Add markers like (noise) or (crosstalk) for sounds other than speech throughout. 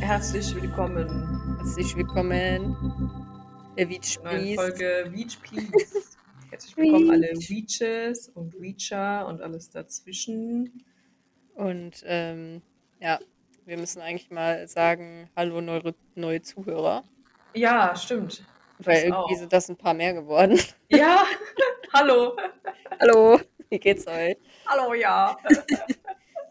Herzlich willkommen. Herzlich willkommen. Der Weech Neue. Folge Please. (laughs) Herzlich willkommen alle Weech. Weeches und Weecher und alles dazwischen. Und ähm, ja, wir müssen eigentlich mal sagen, hallo neue, neue Zuhörer. Ja, stimmt. Weil irgendwie auch. sind das ein paar mehr geworden. (laughs) Ja, hallo. hallo, wie geht's euch? Hallo, ja.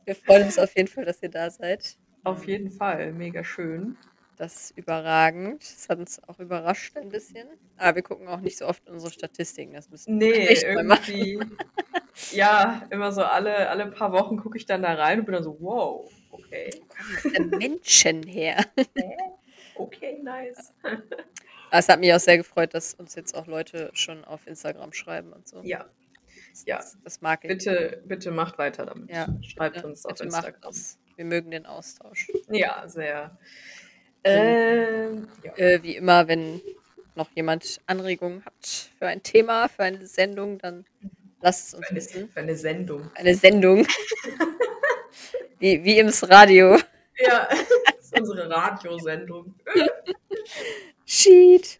Wir freuen uns auf jeden Fall, dass ihr da seid. Auf jeden Fall, mega schön. Das ist überragend. Das hat uns auch überrascht ein bisschen. Aber wir gucken auch nicht so oft unsere Statistiken. Das müssen wir Nee, machen. irgendwie. (laughs) Ja, immer so alle, alle paar Wochen gucke ich dann da rein und bin dann so, wow, okay. Wo Menschen her. (laughs) Okay, nice. Aber es hat mich auch sehr gefreut, dass uns jetzt auch Leute schon auf Instagram schreiben und so. Ja, Das, ja. das, das mag ich. bitte, bitte macht weiter damit. Ja, Schreibt bitte, uns auf Instagram. Wir mögen den Austausch. Ja, sehr. Ähm, ja. Äh, wie immer, wenn noch jemand Anregungen hat für ein Thema, für eine Sendung, dann lasst es uns Für eine, wissen. für eine Sendung. Eine Sendung. (laughs) wie, wie im Radio. Ja, (laughs) das ist unsere Radiosendung. (laughs) Sheet.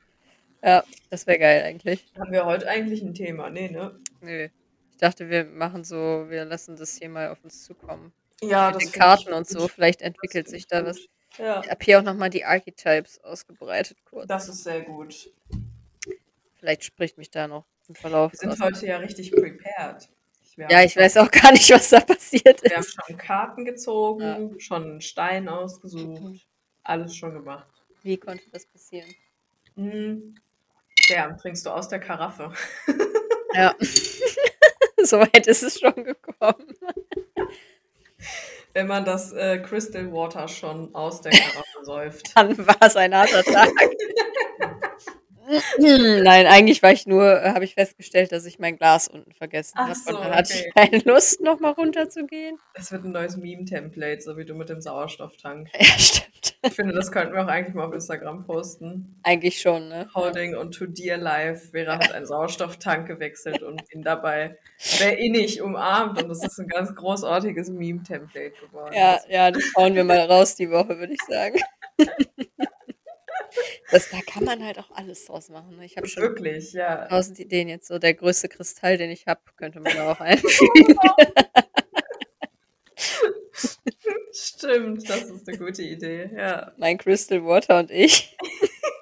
Ja, das wäre geil eigentlich. Haben wir heute eigentlich ein Thema? Nee, ne? Nö. Ich dachte, wir machen so, wir lassen das hier mal auf uns zukommen. Ja, Mit den find ich Karten und so, vielleicht Das entwickelt sich ich da gut. was. Ja, Ich habe hier auch nochmal die Archetypes ausgebreitet kurz. das ist sehr gut. Vielleicht spricht mich da noch im Verlauf. Wir sind was. heute ja richtig prepared. Wir Ja, ich weiß auch gar nicht, was da passiert Wir haben ist. schon Karten gezogen, schon einen Stein ausgesucht, alles schon gemacht. Wie konnte das passieren? Ja, trinkst du aus der Karaffe. (laughs) Ja. (laughs) Soweit ist es schon gekommen. Wenn man das äh, Crystal Water schon aus der Karaffe (laughs) säuft. Dann war es ein harter Tag. (laughs) Nein, eigentlich war ich nur, äh, habe ich festgestellt, dass ich mein Glas unten vergessen habe. so, und dann hatte okay. ich keine Lust, nochmal runterzugehen. Das wird ein neues Meme-Template, so wie du mit dem Sauerstofftank. (laughs) Ja, stimmt. Ich finde, das könnten wir auch eigentlich mal auf Instagram posten. Eigentlich schon, ne? Holding und To Dear Life. Vera hat einen Sauerstofftank gewechselt und ihn dabei sehr innig umarmt. Und das ist ein ganz großartiges Meme-Template geworden. Ja, ja, das hauen wir mal raus die Woche, würde ich sagen. (laughs) Das, da kann man halt auch alles draus machen. Ne? Ich habe schon Wirklich, ja. tausend Ideen jetzt. So der größte Kristall, den ich habe, könnte man da auch einfügen. (laughs) Stimmt, das ist eine gute Idee. Ja, mein Crystal Water und ich.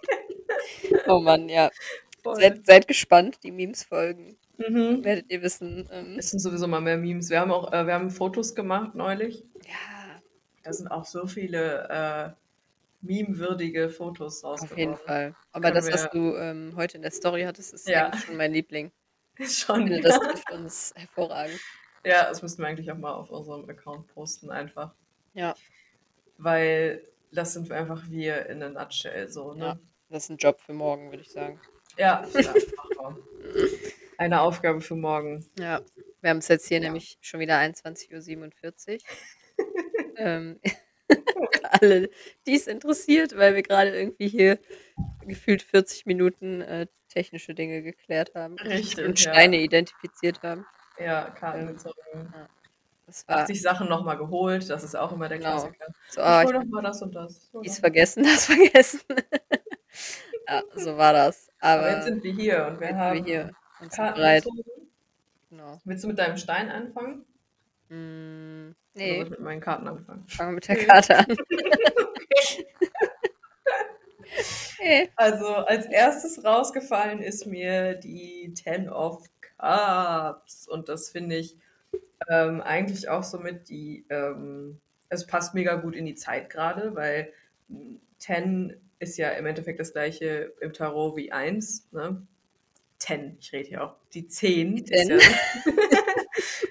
(laughs) oh Mann, ja. Seid, seid gespannt, die Memes folgen. Mhm. Werdet ihr wissen. Ähm, Es sind sowieso mal mehr Memes. Wir haben auch äh, wir haben Fotos gemacht neulich. ja, Da sind auch so viele äh, meme-würdige Fotos auf rausgekommen. jeden Fall. Aber Können das, was du ähm, heute in der Story hattest, ist Ja. schon mein Liebling. (laughs) Schon. finde, das trifft uns hervorragend. Ja, das müssten wir eigentlich auch mal auf unserem Account posten, einfach. Ja, Weil das sind einfach wir in a nutshell, so, ja. ne? Das ist ein Job für morgen, würde ich sagen. Ja, ja. (laughs) Eine Aufgabe für morgen. Ja, wir haben es jetzt hier Ja. nämlich schon wieder 21.47 Uhr. (laughs) ähm, (laughs) alle, die es interessiert, weil wir gerade irgendwie hier gefühlt 40 Minuten äh, technische Dinge geklärt haben Richtig, und ja. Steine identifiziert haben. Ja, Karten Ähm, gezogen. Das war 80 Sachen nochmal geholt, das ist auch immer der Genau. Klassiker. so, ah, ich hol doch mal das und das. Hol dies doch. vergessen, (laughs) das vergessen. ja, so war das. Aber, Aber jetzt sind wir hier und wir haben wir hier Karten bereit. gezogen. Genau. Willst du mit deinem Stein anfangen? Mm, nee, ich mit meinen Karten anfangen? fangen wir mit der Okay. Karte an. (laughs) hey. Also als erstes rausgefallen ist mir die Ten of Cups und das finde ich ähm, eigentlich auch somit die, ähm, es passt mega gut in die Zeit gerade, weil mh, Ten ist ja im Endeffekt das gleiche im Tarot wie eins. Ne? Ten, ich rede hier auch. Die Zehn Die ist, Ten. ja, (laughs)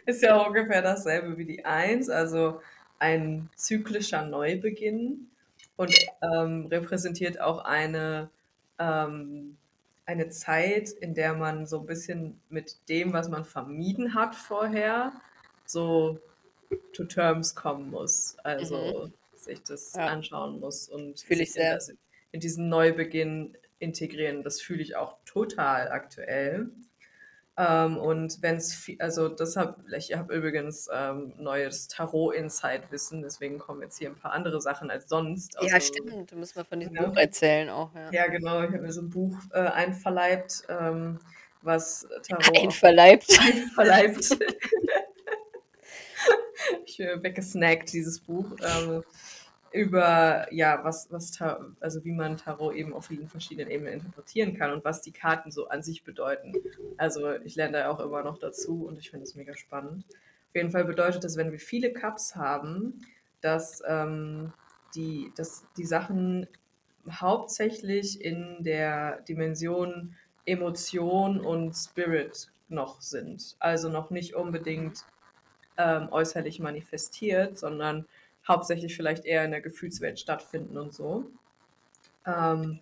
ist ja ungefähr dasselbe wie die Eins, also ein zyklischer Neubeginn und ähm, repräsentiert auch eine, ähm, eine Zeit, in der man so ein bisschen mit dem, was man vermieden hat vorher, so to terms kommen muss. Also sich das Ja. anschauen muss und Fühl ich in, sehr. das, in diesen Neubeginn integrieren. Das fühle ich auch total aktuell. Ähm, und wenn es, also deshalb, ich habe übrigens ähm, neues Tarot-Insight-Wissen, deswegen kommen jetzt hier ein paar andere Sachen als sonst. Ja, Also, stimmt. Du musst mal von diesem ne? Buch erzählen auch, ja. Ja, genau, ich habe mir so ein Buch äh, einverleibt, ähm, was Tarot (laughs) Einverleibt. einverleibt. (laughs) ich äh, weggesnackt, dieses Buch. Über ja, was, was also wie man Tarot eben auf vielen verschiedenen Ebenen interpretieren kann und was die Karten so an sich bedeuten. Also ich lerne da auch immer noch dazu und ich finde es mega spannend. Auf jeden Fall bedeutet das, wenn wir viele Cups haben, dass, ähm, die, dass die Sachen hauptsächlich in der Dimension Emotion und Spirit noch sind. Also noch nicht unbedingt ähm, äußerlich manifestiert, sondern hauptsächlich vielleicht eher in der Gefühlswelt stattfinden und so. Ähm,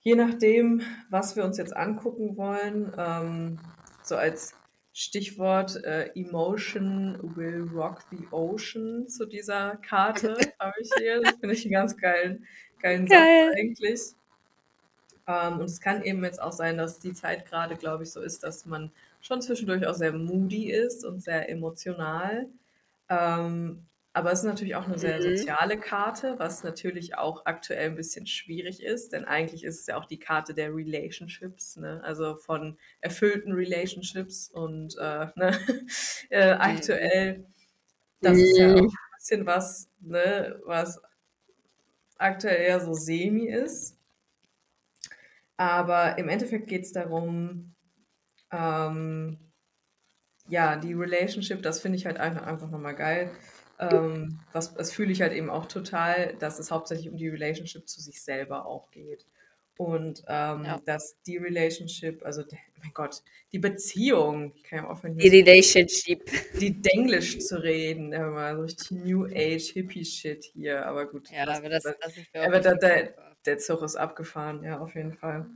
je nachdem, was wir uns jetzt angucken wollen, ähm, so als Stichwort äh, Emotion will rock the ocean zu dieser Karte (laughs) habe ich hier. Das finde ich einen ganz geilen, geilen Geil. Satz eigentlich. Ähm, und es kann eben jetzt auch sein, dass die Zeit gerade, glaube ich, so ist, dass man schon zwischendurch auch sehr moody ist und sehr emotional. Ähm, aber es ist natürlich auch eine sehr Mhm. soziale Karte, was natürlich auch aktuell ein bisschen schwierig ist, denn eigentlich ist es ja auch die Karte der Relationships, ne? also von erfüllten Relationships und äh, (laughs) ne? äh, aktuell, das ist ja auch Mhm. ein bisschen was, ne? was aktuell eher so semi ist. Aber im Endeffekt geht es darum, ähm, ja, die Relationship, das finde ich halt einfach, einfach nochmal geil. Ähm, was, das fühle ich halt eben auch total, dass es hauptsächlich um die Relationship zu sich selber auch geht. Und ähm, Ja. dass die Relationship, also, der, mein Gott, die Beziehung, ich kann ja aufhören, Die Relationship. die Denglisch zu reden, immer so richtig New Age Hippie-Shit hier, aber gut, Ja, das, aber das das, auch aber da, ab. der Zug ist abgefahren, ja, auf jeden Fall.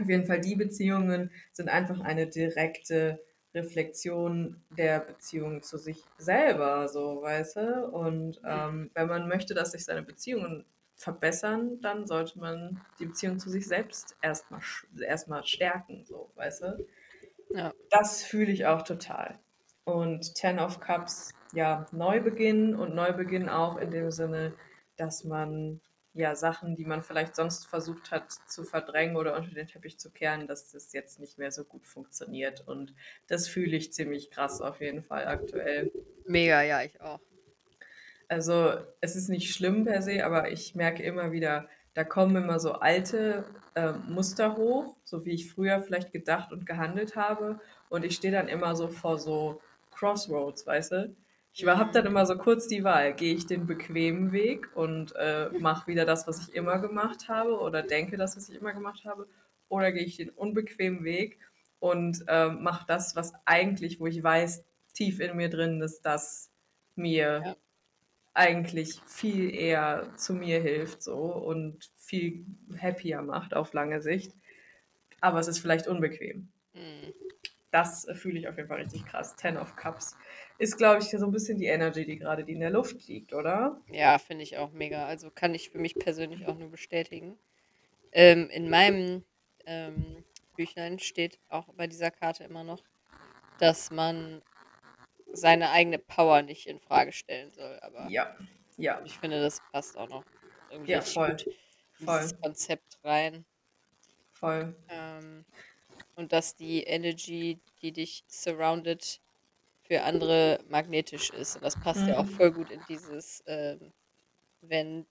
Auf jeden Fall, die Beziehungen sind einfach eine direkte Reflexion der Beziehung zu sich selber, so, weißt du? Und ähm, wenn man möchte, dass sich seine Beziehungen verbessern, dann sollte man die Beziehung zu sich selbst erstmal erstmal stärken, so, weißt du? Ja. Das fühle ich auch total. Und Ten of Cups, ja, Neubeginn und Neubeginn auch in dem Sinne, dass man ja Sachen, die man vielleicht sonst versucht hat zu verdrängen oder unter den Teppich zu kehren, dass das jetzt nicht mehr so gut funktioniert. Und das fühle ich ziemlich krass auf jeden Fall aktuell. Mega, ja, ich auch. Also es ist nicht schlimm per se, aber ich merke immer wieder, da kommen immer so alte äh, Muster hoch, so wie ich früher vielleicht gedacht und gehandelt habe. Und ich stehe dann immer so vor so Crossroads, weißt du? Ich habe dann immer so kurz die Wahl, gehe ich den bequemen Weg und äh, mache wieder das, was ich immer gemacht habe oder denke das, was ich immer gemacht habe, oder gehe ich den unbequemen Weg und äh, mache das, was eigentlich, wo ich weiß, tief in mir drin, dass das mir Ja. eigentlich viel eher zu mir hilft so und viel happier macht auf lange Sicht. Aber es ist vielleicht unbequem. Mhm. Das äh, fühle ich auf jeden Fall richtig krass. Ten of Cups ist, glaube ich, so ein bisschen die Energy, die gerade die in der Luft liegt, oder? Ja, finde ich auch mega. Also kann ich für mich persönlich auch nur bestätigen. Ähm, in meinem ähm, Büchlein steht auch bei dieser Karte immer noch, dass man seine eigene Power nicht in Frage stellen soll. Aber Ja, ja, ich finde, das passt auch noch irgendwie ja, voll, gut voll, dieses Konzept rein. voll. Ähm, und dass die Energy, die dich surroundet, für andere magnetisch ist. Und das passt ja auch Mhm. voll gut in dieses, ähm, wenn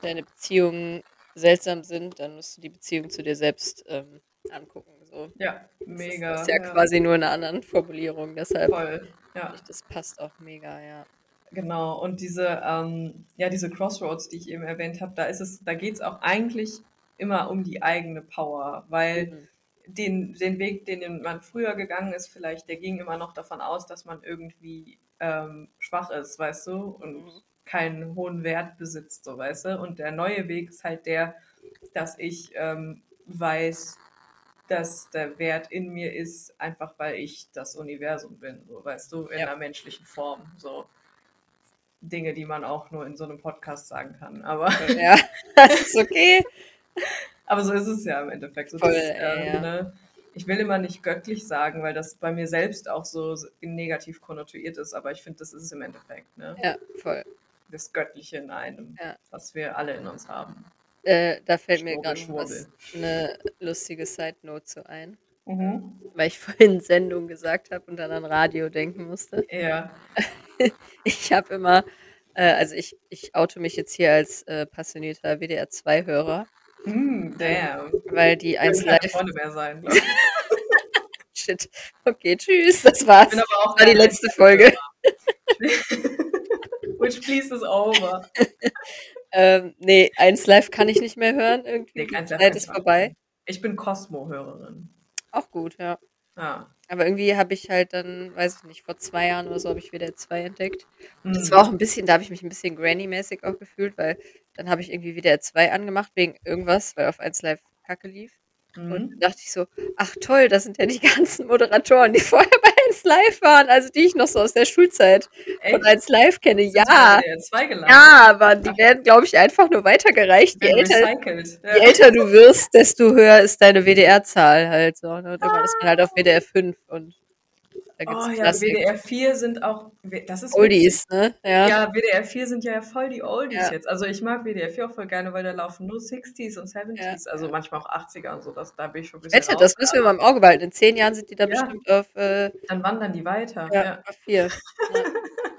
deine Beziehungen seltsam sind, dann musst du die Beziehung zu dir selbst ähm, angucken. So. Ja, Das ist, das mega, ist ja ja, quasi nur eine andere Formulierung. Deshalb voll, ja. ich, das passt auch mega, ja. Genau, und diese, ähm, ja, diese Crossroads, die ich eben erwähnt habe, da ist es, da geht es auch eigentlich immer um die eigene Power, weil Mhm. Den, den Weg, den man früher gegangen ist, vielleicht, der ging immer noch davon aus, dass man irgendwie ähm, schwach ist, weißt du, und Mhm. keinen hohen Wert besitzt, so weißt du. Und der neue Weg ist halt der, dass ich ähm, weiß, dass der Wert in mir ist, einfach weil ich das Universum bin, so weißt du, in Ja. einer menschlichen Form. So Dinge, die man auch nur in so einem Podcast sagen kann. Aber Ja, (laughs) das ist okay. (laughs) Aber so ist es ja im Endeffekt. So, Voll, das, ähm, ja. ne, ich will immer nicht göttlich sagen, weil das bei mir selbst auch so negativ konnotiert ist, aber ich finde, das ist es im Endeffekt. Ne? Ja, voll. Das Göttliche in einem, Ja. was wir alle in uns haben. Äh, da fällt mir Schwurbel, gerade was Schwurbel. eine lustige Side Note zu ein, Mhm. weil ich (laughs) vorhin Sendung gesagt habe und dann an Radio denken musste. Ja. (laughs) Ich habe immer, äh, also ich, ich oute mich jetzt hier als äh, passionierter WDR 2-Hörer, Hm, damn. weil die Ich 1 will keine Live. Freunde mehr sein. (laughs) Shit. Okay, tschüss. Das war's. Ich bin aber auch Das war die letzte Folge. (laughs) Which please is over. (laughs) Ähm, nee, 1 Live kann ich nicht mehr hören. Irgendwie. Nee, Die Zeit ist vorbei. Ich bin Cosmo-Hörerin. Auch gut, ja. Ja. Aber irgendwie habe ich halt dann, weiß ich nicht, vor zwei Jahren oder so habe ich WDR 2 entdeckt. Und das Hm. war auch ein bisschen, da habe ich mich ein bisschen Granny-mäßig auch gefühlt, weil dann habe ich irgendwie WDR 2 angemacht wegen irgendwas, weil auf 1 Live Kacke lief. Und Mhm. dann dachte ich so, ach toll, das sind ja die (laughs) ganzen Moderatoren, die vorher bei 1 Live waren, also die ich noch so aus der Schulzeit von Echt? 1 Live kenne. Sind Ja, die bei WDR2 gelandet? ja, aber die werden, glaube ich, einfach nur weitergereicht. Je älter, recycelt. je älter du wirst, desto höher ist deine WDR-Zahl halt so. Ne? Und irgendwann ist man halt auf WDR 5 und da gibt's Oh ja, Klassik. WDR 4 sind auch, das ist witzig. Oldies, ne? Ja. Ja, WDR 4 sind ja voll die Oldies Ja. jetzt. Also ich mag WDR 4 auch voll gerne, weil da laufen nur 60s und 70s, Ja, also manchmal auch 80er und so. Das, da bin ich schon ein bisschen Wette, das müssen wir mal im Auge behalten. In zehn Jahren sind die da bestimmt auf, äh, Dann wandern die weiter. ja, auf vier. (laughs)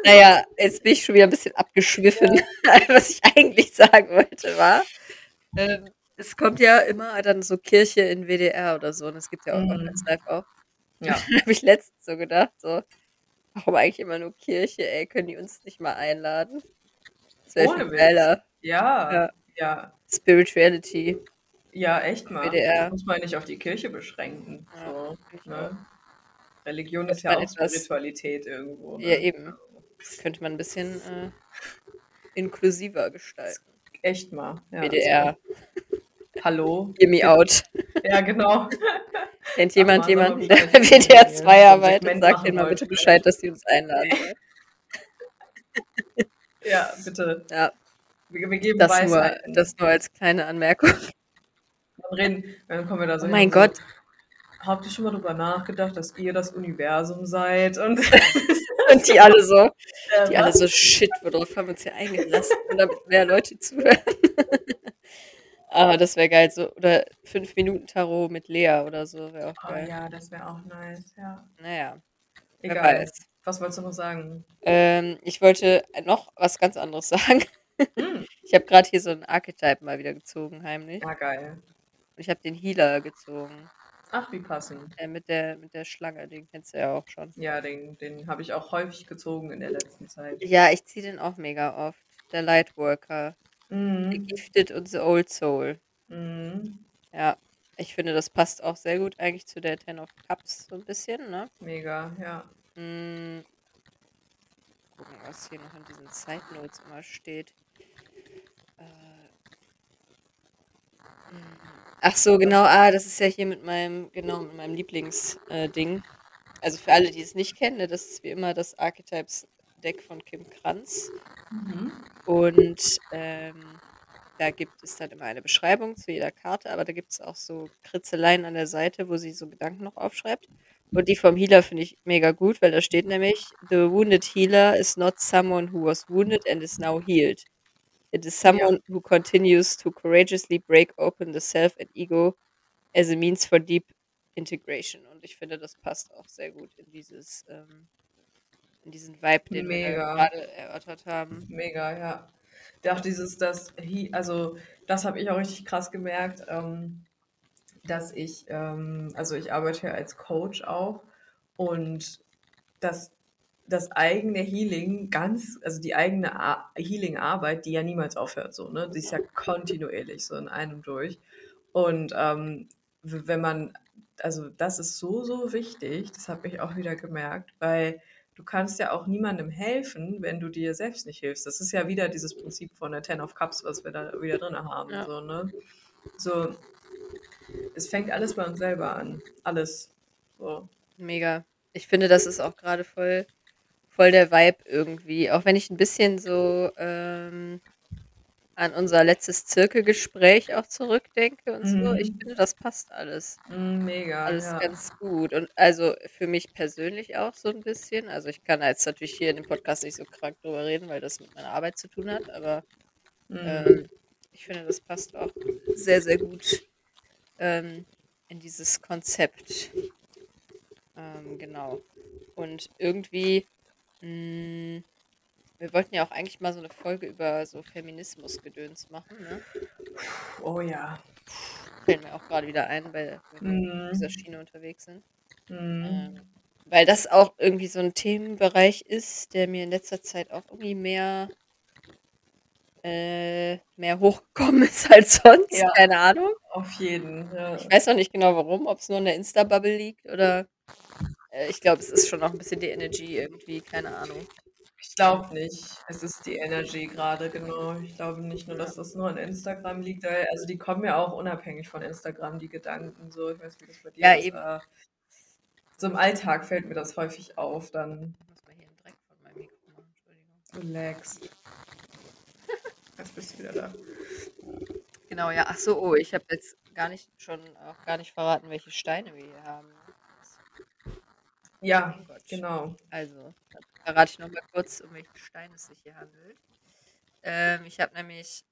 Ja. naja, jetzt bin ich schon wieder ein bisschen abgeschwiffen. (laughs) Was ich eigentlich sagen wollte, war, ähm, es kommt ja immer dann so Kirche in WDR oder so. Und es gibt ja auch mhm. live auch. Ja. (laughs) Habe ich letztens so gedacht, so, warum eigentlich immer nur Kirche, ey, können die uns nicht mal einladen? Das wäre Ohne viel Witz. geiler. Ja. Ja. ja. Spirituality. Ja, echt mal. WDR. Das muss man nicht auf die Kirche beschränken. So, ne? Religion Dass ist ja auch etwas- Spiritualität irgendwo. Ne? Ja, eben. Das könnte man ein bisschen äh, inklusiver gestalten. Echt mal. Ja, WDR, Also, hallo. hear me out. Ja, genau. Kennt jemand mal, jemanden, sag der Bescheid, WDR wenn ihr 2 so ein arbeitet? Segment Sagt denen mal bitte. Bescheid, dass die uns einladen. (laughs) Ja, bitte. Ja, Wir, wir geben das nur, das nur als kleine Anmerkung. Dann, reden, dann kommen wir da so Oh mein und so, Gott. Habt ihr schon mal drüber nachgedacht, dass ihr das Universum seid? Und (laughs) (laughs) Und die alle so, die alle so, shit, worauf haben wir uns hier eingelassen? Und damit mehr Leute zuhören. Aber das wäre geil. So, oder 5 Minuten Tarot mit Lea oder so, wäre auch Oh geil. ja, das wäre auch nice. Ja. Naja, wer Egal. weiß. Was wolltest du noch sagen? Ähm, ich wollte noch was ganz anderes (laughs) sagen. Hm. Ich habe gerade hier so einen Archetype mal wieder gezogen, heimlich. Ja, geil. Und ich habe den Healer gezogen. Ach, wie passend. Äh, mit, der, mit der Schlange, den kennst du ja auch schon. Ja, den, den habe ich auch häufig gezogen in der letzten Zeit. Ja, ich ziehe den auch mega oft. Der Lightworker. Mhm. Gifted und The Old Soul. Mhm. Ja, ich finde, das passt auch sehr gut eigentlich zu der Ten of Cups so ein bisschen, ne? Mega, ja. Mm. Gucken, was hier noch in diesen Side Notes immer steht. Äh. Ach so, genau, ah, das ist ja hier mit meinem, genau, mit meinem Lieblingsding. Äh, also für alle, die es nicht kennen, ne, das ist wie immer das Archetypes-Deck von Kim Kranz. Mhm. Und ähm, da gibt es dann immer eine Beschreibung zu jeder Karte, aber da gibt es auch so Kritzeleien an der Seite, wo sie so Gedanken noch aufschreibt. Und die vom Healer finde ich mega gut, weil da steht nämlich: The wounded healer is not someone who was wounded and is now healed. It is someone who continues to courageously break open the self and ego as a means for deep integration. Und ich finde, das passt auch sehr gut in dieses, ähm, in diesen Vibe, den wir Mega. da gerade erörtert haben. Mega, ja. Auch dieses, das, also das habe ich auch richtig krass gemerkt, ähm, dass ich, ähm, also ich arbeite ja als Coach auch und dass das eigene Healing ganz, also die eigene Ar- Healing-Arbeit, die ja niemals aufhört, so, ne? Die ist ja kontinuierlich so in einem durch. Und ähm, wenn man, also das ist so, so wichtig, das habe ich auch wieder gemerkt, weil du kannst ja auch niemandem helfen, wenn du dir selbst nicht hilfst. Das ist ja wieder dieses Prinzip von der Ten of Cups, was wir da wieder drin haben. Ja. So, ne? so, es fängt alles bei uns selber an. Alles. So. Mega. Ich finde, das ist auch gerade voll, voll der Vibe irgendwie. Auch wenn ich ein bisschen so, ähm, an unser letztes Zirkelgespräch auch zurückdenke und so, ich Mhm. finde, das passt alles. Mhm, mega, Alles ja. ganz gut. Und also für mich persönlich auch so ein bisschen. Also ich kann jetzt natürlich hier in dem Podcast nicht so krank drüber reden, weil das mit meiner Arbeit zu tun hat, aber Mhm. ähm, ich finde, das passt auch sehr, sehr gut ähm, in dieses Konzept. Ähm, genau. Und irgendwie, mh, wir wollten ja auch eigentlich mal so eine Folge über so Feminismusgedöns machen, ne? Oh ja. Fällt mir auch gerade wieder ein, weil wir auf dieser Mhm. Schiene unterwegs sind. Mhm. Ähm, weil das auch irgendwie so ein Themenbereich ist, der mir in letzter Zeit auch irgendwie mehr, äh, mehr hochgekommen (laughs) ist als sonst. Ja. Keine Ahnung. Auf jeden, ja. Ich weiß auch nicht genau warum, ob es nur in der Insta-Bubble liegt oder äh, ich glaube, es ist schon noch ein bisschen die Energy irgendwie, keine Ahnung. Ich glaube nicht. Es ist die Energy gerade, genau. Ich glaube nicht nur, dass das nur an Instagram liegt. Also die kommen ja auch unabhängig von Instagram, die Gedanken. So, ich weiß nicht, wie das bei dir Ja, ist. eben. aber So im Alltag fällt mir das häufig auf. Dann Ich muss mal hier einen Dreck von meinem Mikro machen, Entschuldigung. relax. Jetzt bist du wieder da. Genau, ja. Ach so, oh, ich habe jetzt gar nicht schon auch gar nicht verraten, welche Steine wir hier haben. Ja, Oh genau. Also, verrate ich noch mal kurz, um welchen Stein es sich hier handelt. Ähm, ich habe nämlich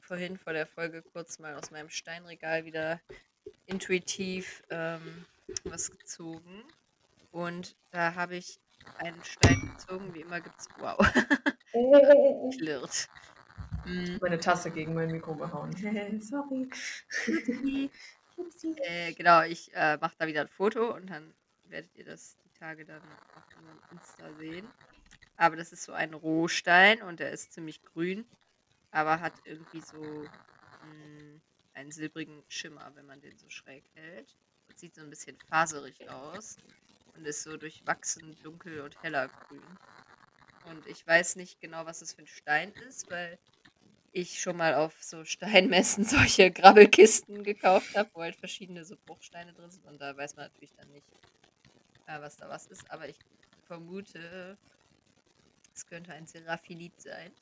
vorhin vor der Folge kurz mal aus meinem Steinregal wieder intuitiv ähm, was gezogen. Und da habe ich einen Stein gezogen. Wie immer gibt es. Wow, (laughs) klirrt. Mm, Meine Tasse gegen mein Mikro gehauen. (laughs) Sorry. (laughs) äh, genau, ich äh, mache da wieder ein Foto und dann werdet ihr das Tage dann auf meinem Insta sehen. Aber das ist so ein Rohstein und der ist ziemlich grün, aber hat irgendwie so mh, einen silbrigen Schimmer, wenn man den so schräg hält. Und sieht so ein bisschen faserig aus und ist so durchwachsen dunkel und heller grün. Und ich weiß nicht genau, was das für ein Stein ist, weil ich schon mal auf so Steinmessen (laughs) solche Grabbelkisten gekauft habe, wo halt verschiedene so Bruchsteine drin sind. Und da weiß man natürlich dann nicht, äh, was da was ist. Aber ich vermute, es könnte ein Seraphilit sein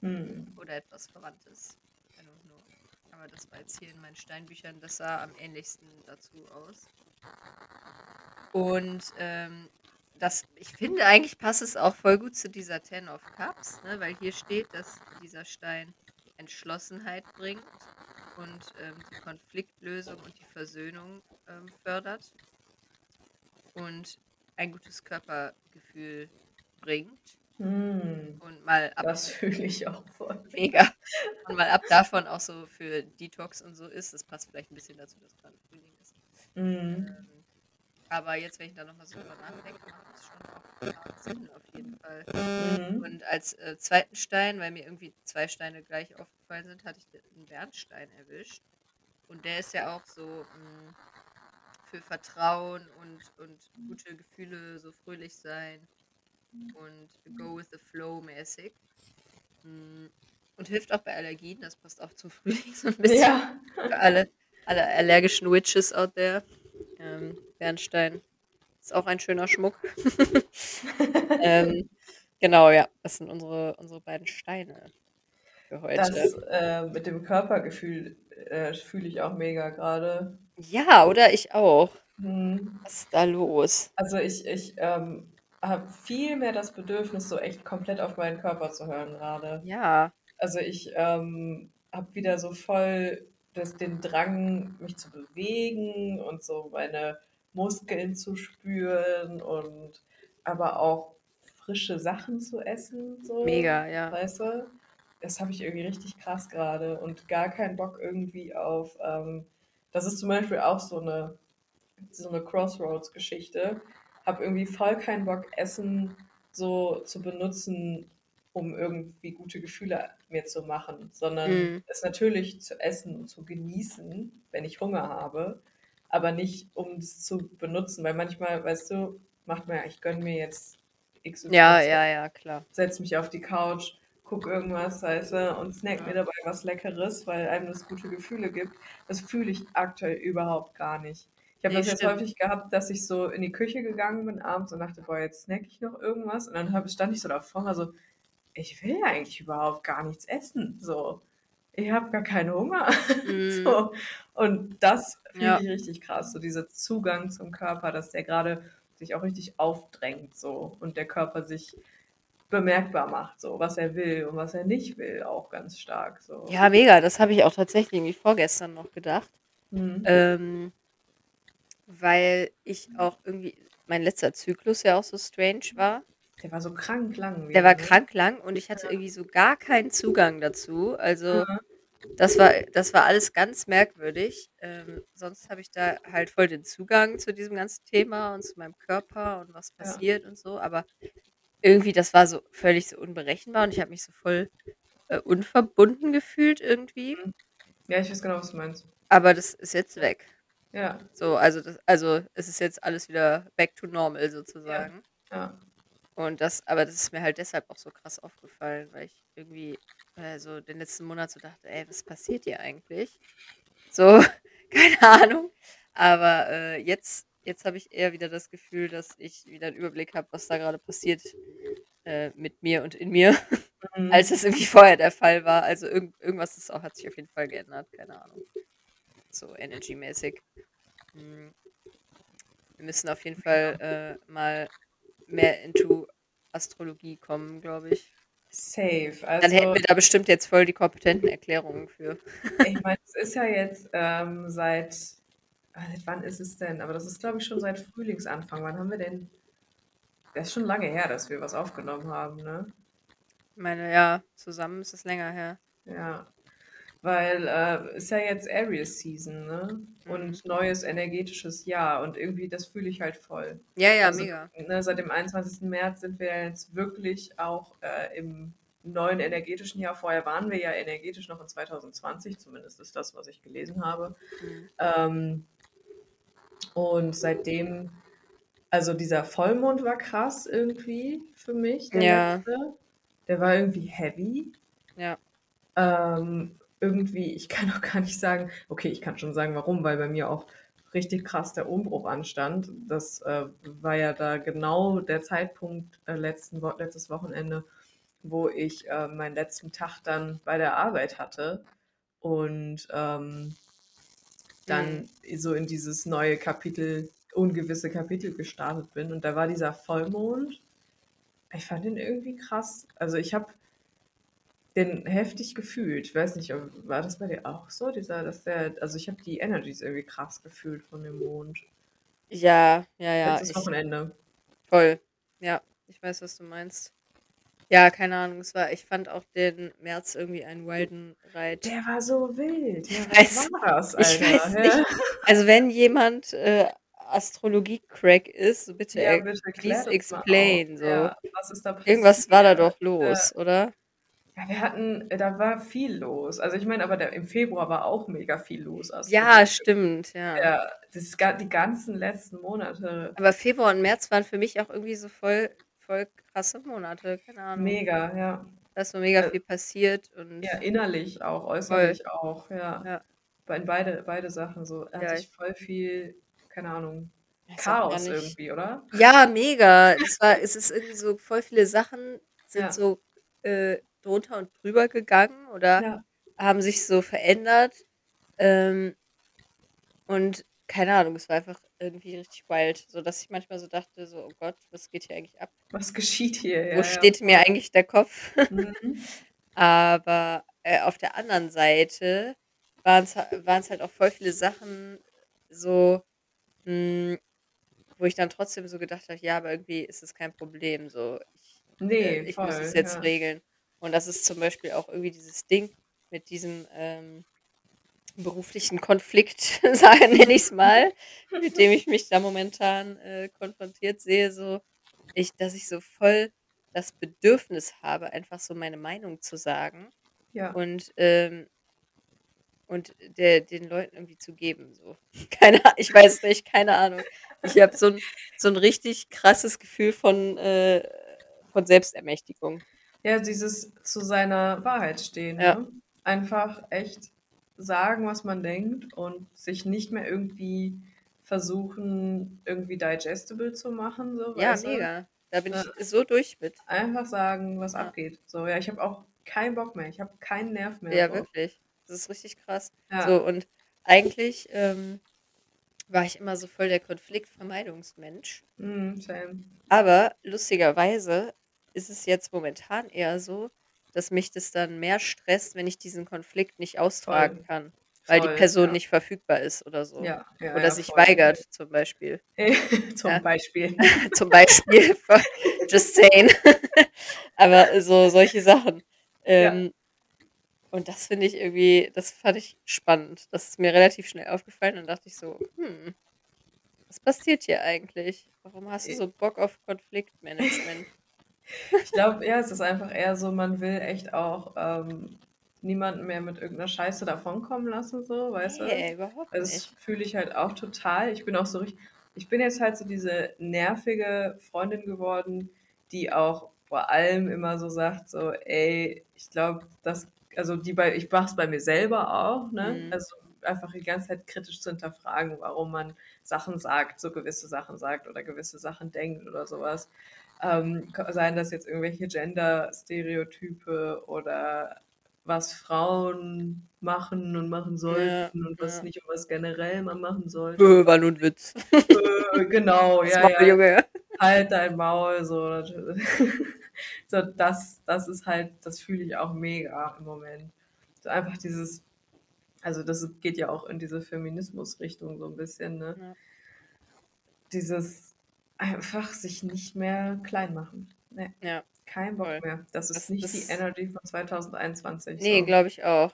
Hm. oder etwas Verwandtes. I don't know. Aber das war jetzt hier in meinen Steinbüchern, das sah am ähnlichsten dazu aus. Und ähm, das, ich finde eigentlich passt es auch voll gut zu dieser Ten of Cups, ne? weil hier steht, dass dieser Stein Entschlossenheit bringt und ähm, die Konfliktlösung und die Versöhnung ähm, fördert und ein gutes Körpergefühl bringt. Hm. Und mal ab Das fühle ich auch voll. mega. Und mal ab davon auch so für Detox und so ist. Das passt vielleicht ein bisschen dazu, dass gerade Frühling ist. Ähm, aber jetzt, wenn ich da nochmal so drüber nachdenke, macht das schon auch Sinn auf jeden Fall. Mhm. Und als äh, zweiten Stein, weil mir irgendwie zwei Steine gleich aufgefallen sind, hatte ich einen Bernstein erwischt. Und der ist ja auch so mh, für Vertrauen und, und gute Gefühle, so fröhlich sein und go with the flow mäßig. Mm, Und hilft auch bei Allergien, das passt auch zum Frühling (laughs) so ein bisschen. Ja. Für alle, alle allergischen Witches out there. Ähm, Bernstein ist auch ein schöner Schmuck. (laughs) ähm, genau, ja, das sind unsere, unsere beiden Steine für heute. Das äh, mit dem Körpergefühl äh, fühle ich auch mega gerade. Ja, oder ich auch. Hm. Was ist da los? Also ich, ich ähm, habe viel mehr das Bedürfnis, so echt komplett auf meinen Körper zu hören gerade. Ja, Also ich ähm, habe wieder so voll das, den Drang, mich zu bewegen und so meine Muskeln zu spüren und aber auch frische Sachen zu essen. So, mega, ja. Weißt du? Das habe ich irgendwie richtig krass gerade und gar keinen Bock irgendwie auf. Ähm, das ist zum Beispiel auch so eine, so eine Crossroads-Geschichte. Habe irgendwie voll keinen Bock, Essen so zu benutzen, um irgendwie gute Gefühle mir zu machen, sondern Mm. es natürlich zu essen und zu genießen, wenn ich Hunger habe, aber nicht um es zu benutzen, weil manchmal, weißt du, macht man ja, ich gönne mir jetzt XY, Ja, ja, ja, klar. setz mich auf die Couch, guck irgendwas, weißt du, und snack mir Ja. dabei was Leckeres, weil einem das gute Gefühle gibt. Das fühle ich aktuell überhaupt gar nicht. Ich habe Nee, das jetzt häufig gehabt, dass ich so in die Küche gegangen bin abends und dachte, boah, jetzt snack ich noch irgendwas. Und dann stand ich so davor, war so, ich will ja eigentlich überhaupt gar nichts essen. So, ich habe gar keinen Hunger. (laughs) Mhm. so. Und das finde Ja. ich richtig krass, so dieser Zugang zum Körper, dass der gerade sich auch richtig aufdrängt so und der Körper sich bemerkbar macht, so was er will und was er nicht will, auch ganz stark so. Ja, mega. Das habe ich auch tatsächlich irgendwie vorgestern noch gedacht. Mhm. Ähm, weil ich auch irgendwie, mein letzter Zyklus ja auch so strange war. Der war so krank lang. Der war ne? krank lang und ich hatte irgendwie so gar keinen Zugang dazu. Also Ja. das war, das war alles ganz merkwürdig. Ähm, sonst habe ich da halt voll den Zugang zu diesem ganzen Thema und zu meinem Körper und was Ja. passiert und so. Aber irgendwie, das war so völlig so unberechenbar und ich habe mich so voll äh, unverbunden gefühlt irgendwie. Mhm. Ja, ich weiß genau, was du meinst. Aber das ist jetzt weg. Ja, So, also das, also es ist jetzt alles wieder back to normal ja, sozusagen. ja. Und das, aber das ist mir halt deshalb auch so krass aufgefallen, weil ich irgendwie äh, so den letzten Monat so dachte, ey, was passiert hier eigentlich? So, (laughs) keine Ahnung. Aber äh, jetzt, jetzt habe ich eher wieder das Gefühl, dass ich wieder einen Überblick habe, was da gerade passiert äh, mit mir und in mir, (laughs) als Mhm. es irgendwie vorher der Fall war. Also irgend, irgendwas ist auch, hat sich auf jeden Fall geändert, keine Ahnung. So energymäßig. Hm. Wir müssen auf jeden Fall äh, mal mehr into Astrologie kommen, glaube ich. Safe. Dann hätten Also, wir da bestimmt jetzt voll die kompetenten Erklärungen für. ich meine, es ist ja jetzt ähm, seit wann ist es denn? Aber das ist, glaube ich, schon seit Frühlingsanfang. Wann haben wir denn? Das ist schon lange her, dass wir was aufgenommen haben, ne? Ich meine, ja, zusammen ist es länger her. Ja. Weil äh, ist ja jetzt Aries Season, ne? Mhm. Und neues energetisches Jahr. Und irgendwie, das fühle ich halt voll. Ja, ja, Also, mega. ne, seit dem 21. März sind wir jetzt wirklich auch äh, im neuen energetischen Jahr. Vorher waren wir ja energetisch noch in 2020, zumindest ist das, was ich gelesen habe. Mhm. Ähm, und seitdem, also dieser Vollmond war krass irgendwie für mich, der Ja, letzte. Der war irgendwie heavy. ja. Ähm, irgendwie, ich kann auch gar nicht sagen, okay, ich kann schon sagen, warum, weil bei mir auch richtig krass der Umbruch anstand. Das äh, war ja da genau der Zeitpunkt äh, letzten letztes Wochenende, wo ich äh, meinen letzten Tag dann bei der Arbeit hatte und ähm, Mhm. dann so in dieses neue Kapitel, ungewisse Kapitel gestartet bin. Und da war dieser Vollmond. Ich fand den irgendwie krass. Also ich habe den heftig gefühlt. Ich weiß nicht, war das bei dir auch so, dieser, dass der, also ich habe die Energies irgendwie krass gefühlt von dem Mond. Ja, ja, ja, Letztes ich Wochenende. voll. Ja, ich weiß, was du meinst. Ja, keine Ahnung, es war, ich fand auch den März irgendwie einen wilden Ride. Der war so wild. Ja, Ich was weiß, war das, ich Alter? weiß nicht. Ja, Also wenn jemand äh, Astrologie-Crack ist, bitte, ja bitte please explain, so. Ja, Irgendwas war da doch los, Ja. oder? Ja, wir hatten, da war viel los. Also ich meine, aber der, im Februar war auch mega viel los. Ja, stimmt, ja. Ja, das die ganzen letzten Monate Aber Februar und März waren für mich auch irgendwie so voll, voll krasse Monate, keine Ahnung. mega, ja. Da ist so mega Äh, viel passiert und Ja, innerlich auch, voll. äußerlich auch, ja. Ja, In beide, beide Sachen so. Da hat ja, sich ich voll viel, keine Ahnung, Chaos irgendwie, oder? Ja, mega. Es war, es ist irgendwie so voll viele Sachen sind Ja, so äh, drunter und drüber gegangen oder ja, haben sich so verändert. Ähm, und keine Ahnung, es war einfach irgendwie richtig wild, so dass ich manchmal so dachte, so, oh Gott, was geht hier eigentlich ab? was geschieht hier? Wo Ja, steht mir voll. eigentlich der Kopf? Mhm. (laughs) Aber äh, auf der anderen Seite waren es halt auch voll viele Sachen so, mh, wo ich dann trotzdem so gedacht habe, ja, aber irgendwie ist es kein Problem. So, ich, äh, Nee, ich muss es voll, jetzt ja. regeln. Und das ist zum Beispiel auch irgendwie dieses Ding mit diesem ähm, beruflichen Konflikt, (laughs) sagen nenne ich es mal, (laughs) mit dem ich mich da momentan äh, konfrontiert sehe, so ich, dass ich so voll das Bedürfnis habe, einfach so meine Meinung zu sagen Ja. und ähm, und der, den Leuten irgendwie zu geben. So. (laughs) Keine, ich weiß nicht, keine Ahnung. Ich habe so ein, so ein richtig krasses Gefühl von, äh, von Selbstermächtigung. Ja, dieses zu seiner Wahrheit stehen, Ja, ne? Einfach echt sagen, was man denkt und sich nicht mehr irgendwie versuchen, irgendwie digestible zu machen, so, ja, mega. Da bin ich so durch mit. Einfach sagen, was Ja, abgeht. So, ja, ich habe auch keinen Bock mehr. Ich habe keinen Nerv mehr ja drauf. wirklich. Das ist richtig krass. Ja. So, und eigentlich ähm, war ich immer so voll der Konfliktvermeidungsmensch. Mhm, same. Aber lustigerweise ist es jetzt momentan eher so, dass mich das dann mehr stresst, wenn ich diesen Konflikt nicht austragen Voll. kann, weil die Voll, Person ja. nicht verfügbar ist oder so. Ja, ja, Oder sich voll. weigert, zum Beispiel. (laughs) (laughs) Zum. Beispiel. (laughs) Zum Beispiel. Just saying. Aber so solche Sachen. Ähm, Und das finde ich irgendwie, das fand ich spannend. Das ist mir relativ schnell aufgefallen und dachte ich so, hm, was passiert hier eigentlich? Warum hast du so Bock auf Konfliktmanagement? Ich glaube, ja, es ist einfach eher so, man will echt auch ähm, niemanden mehr mit irgendeiner Scheiße davonkommen lassen, so, weißt Nee, du? überhaupt Das nicht. fühle ich halt auch total. Ich bin auch so richtig, ich bin jetzt halt so diese nervige Freundin geworden, die auch vor allem immer so sagt, so, ey, ich glaube, das, also die bei, ich mach's bei mir selber auch, ne? Mhm. Also einfach die ganze Zeit kritisch zu hinterfragen, warum man Sachen sagt, so gewisse Sachen sagt oder gewisse Sachen denkt oder sowas. Ähm, seien das jetzt irgendwelche Gender-Stereotype oder was Frauen machen und machen sollten und was ja. nicht und was generell man machen sollte. Bö, war nur ein Witz. Äh, genau, Das ja, ja. Junge. Halt dein Maul, so. (laughs) so das, das ist halt, das fühle ich auch mega im Moment. So einfach dieses, also das geht ja auch in diese Feminismus-Richtung so ein bisschen, ne? Ja. Dieses einfach sich nicht mehr klein machen. Nee, Ja. kein Bock Voll. mehr. Das ist Das- nicht das- die Energy von 2021. Nee, so. glaube ich auch.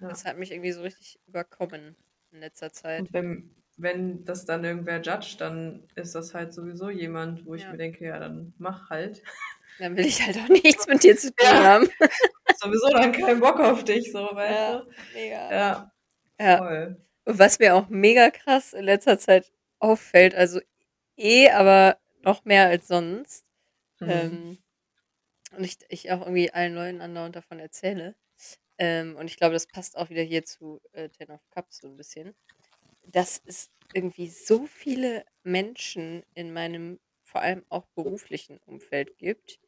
Ja. Das hat mich irgendwie so richtig überkommen in letzter Zeit. Und wenn, wenn das dann irgendwer judgt, dann ist das halt sowieso jemand, wo ich Ja. mir denke, ja, dann mach halt. (laughs) Dann will ich halt auch nichts mit dir zu tun Ja. haben. (laughs) sowieso dann keinen Bock auf dich, so, weißt Ja, du? mega. Ja, Ja. voll. Und was mir auch mega krass in letzter Zeit auffällt, also eh, aber noch mehr als sonst, Mhm. ähm, und ich, ich auch irgendwie allen Leuten andauernd davon erzähle, ähm, und ich glaube, das passt auch wieder hier zu äh, Ten of Cups so ein bisschen, dass es irgendwie so viele Menschen in meinem vor allem auch beruflichen Umfeld gibt,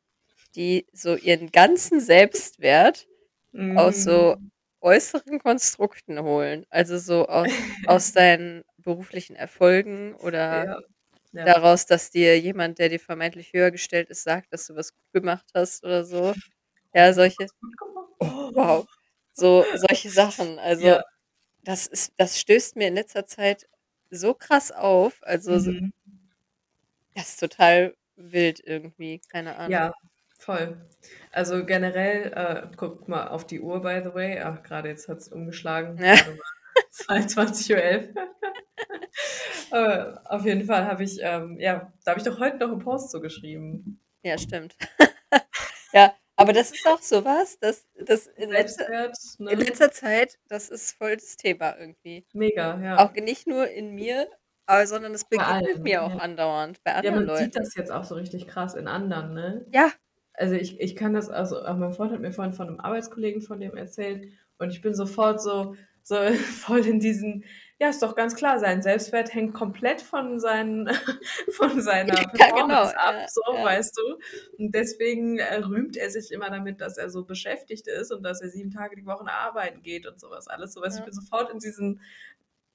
die so ihren ganzen Selbstwert aus so Mhm. äußeren Konstrukten holen. Also so aus, aus deinen beruflichen Erfolgen oder Ja. Ja. daraus, dass dir jemand, der dir vermeintlich höher gestellt ist, sagt, dass du was gut gemacht hast oder so. Ja, solche, Oh, wow, so solche Sachen. Also Ja. das ist, das stößt mir in letzter Zeit so krass auf. Also so, Mhm. das ist total wild irgendwie, keine Ahnung. Ja, voll. Also generell, äh, guck mal auf die Uhr, by the way. Ach, gerade jetzt hat es umgeschlagen. Ja. Warte mal. 22.11 Uhr. (laughs) Auf jeden Fall habe ich, ähm, ja, da habe ich doch heute noch einen Post so geschrieben. Ja, stimmt. (laughs) ja, aber das ist auch sowas, dass das in letzter, Selbstwert, in ne? letzter Zeit, das ist voll das Thema irgendwie. Mega, ja. Auch nicht nur in mir, aber, sondern es begegnet mir auch ja. andauernd bei Ja, anderen man sieht Leuten. das jetzt auch so richtig krass in anderen, ne? Ja, Also ich, ich kann das, also auch mein Freund hat mir vorhin von einem Arbeitskollegen von dem erzählt und ich bin sofort so, so (laughs) voll in diesen, ja, ist doch ganz klar, sein Selbstwert hängt komplett von, seinen, (laughs) von seiner Ja, Performance genau, ab, ja, so, ja. weißt du. Und deswegen äh, rühmt er sich immer damit, dass er so beschäftigt ist und dass er sieben Tage die Woche arbeiten geht und sowas alles. So, weißt ich bin sofort in diesen,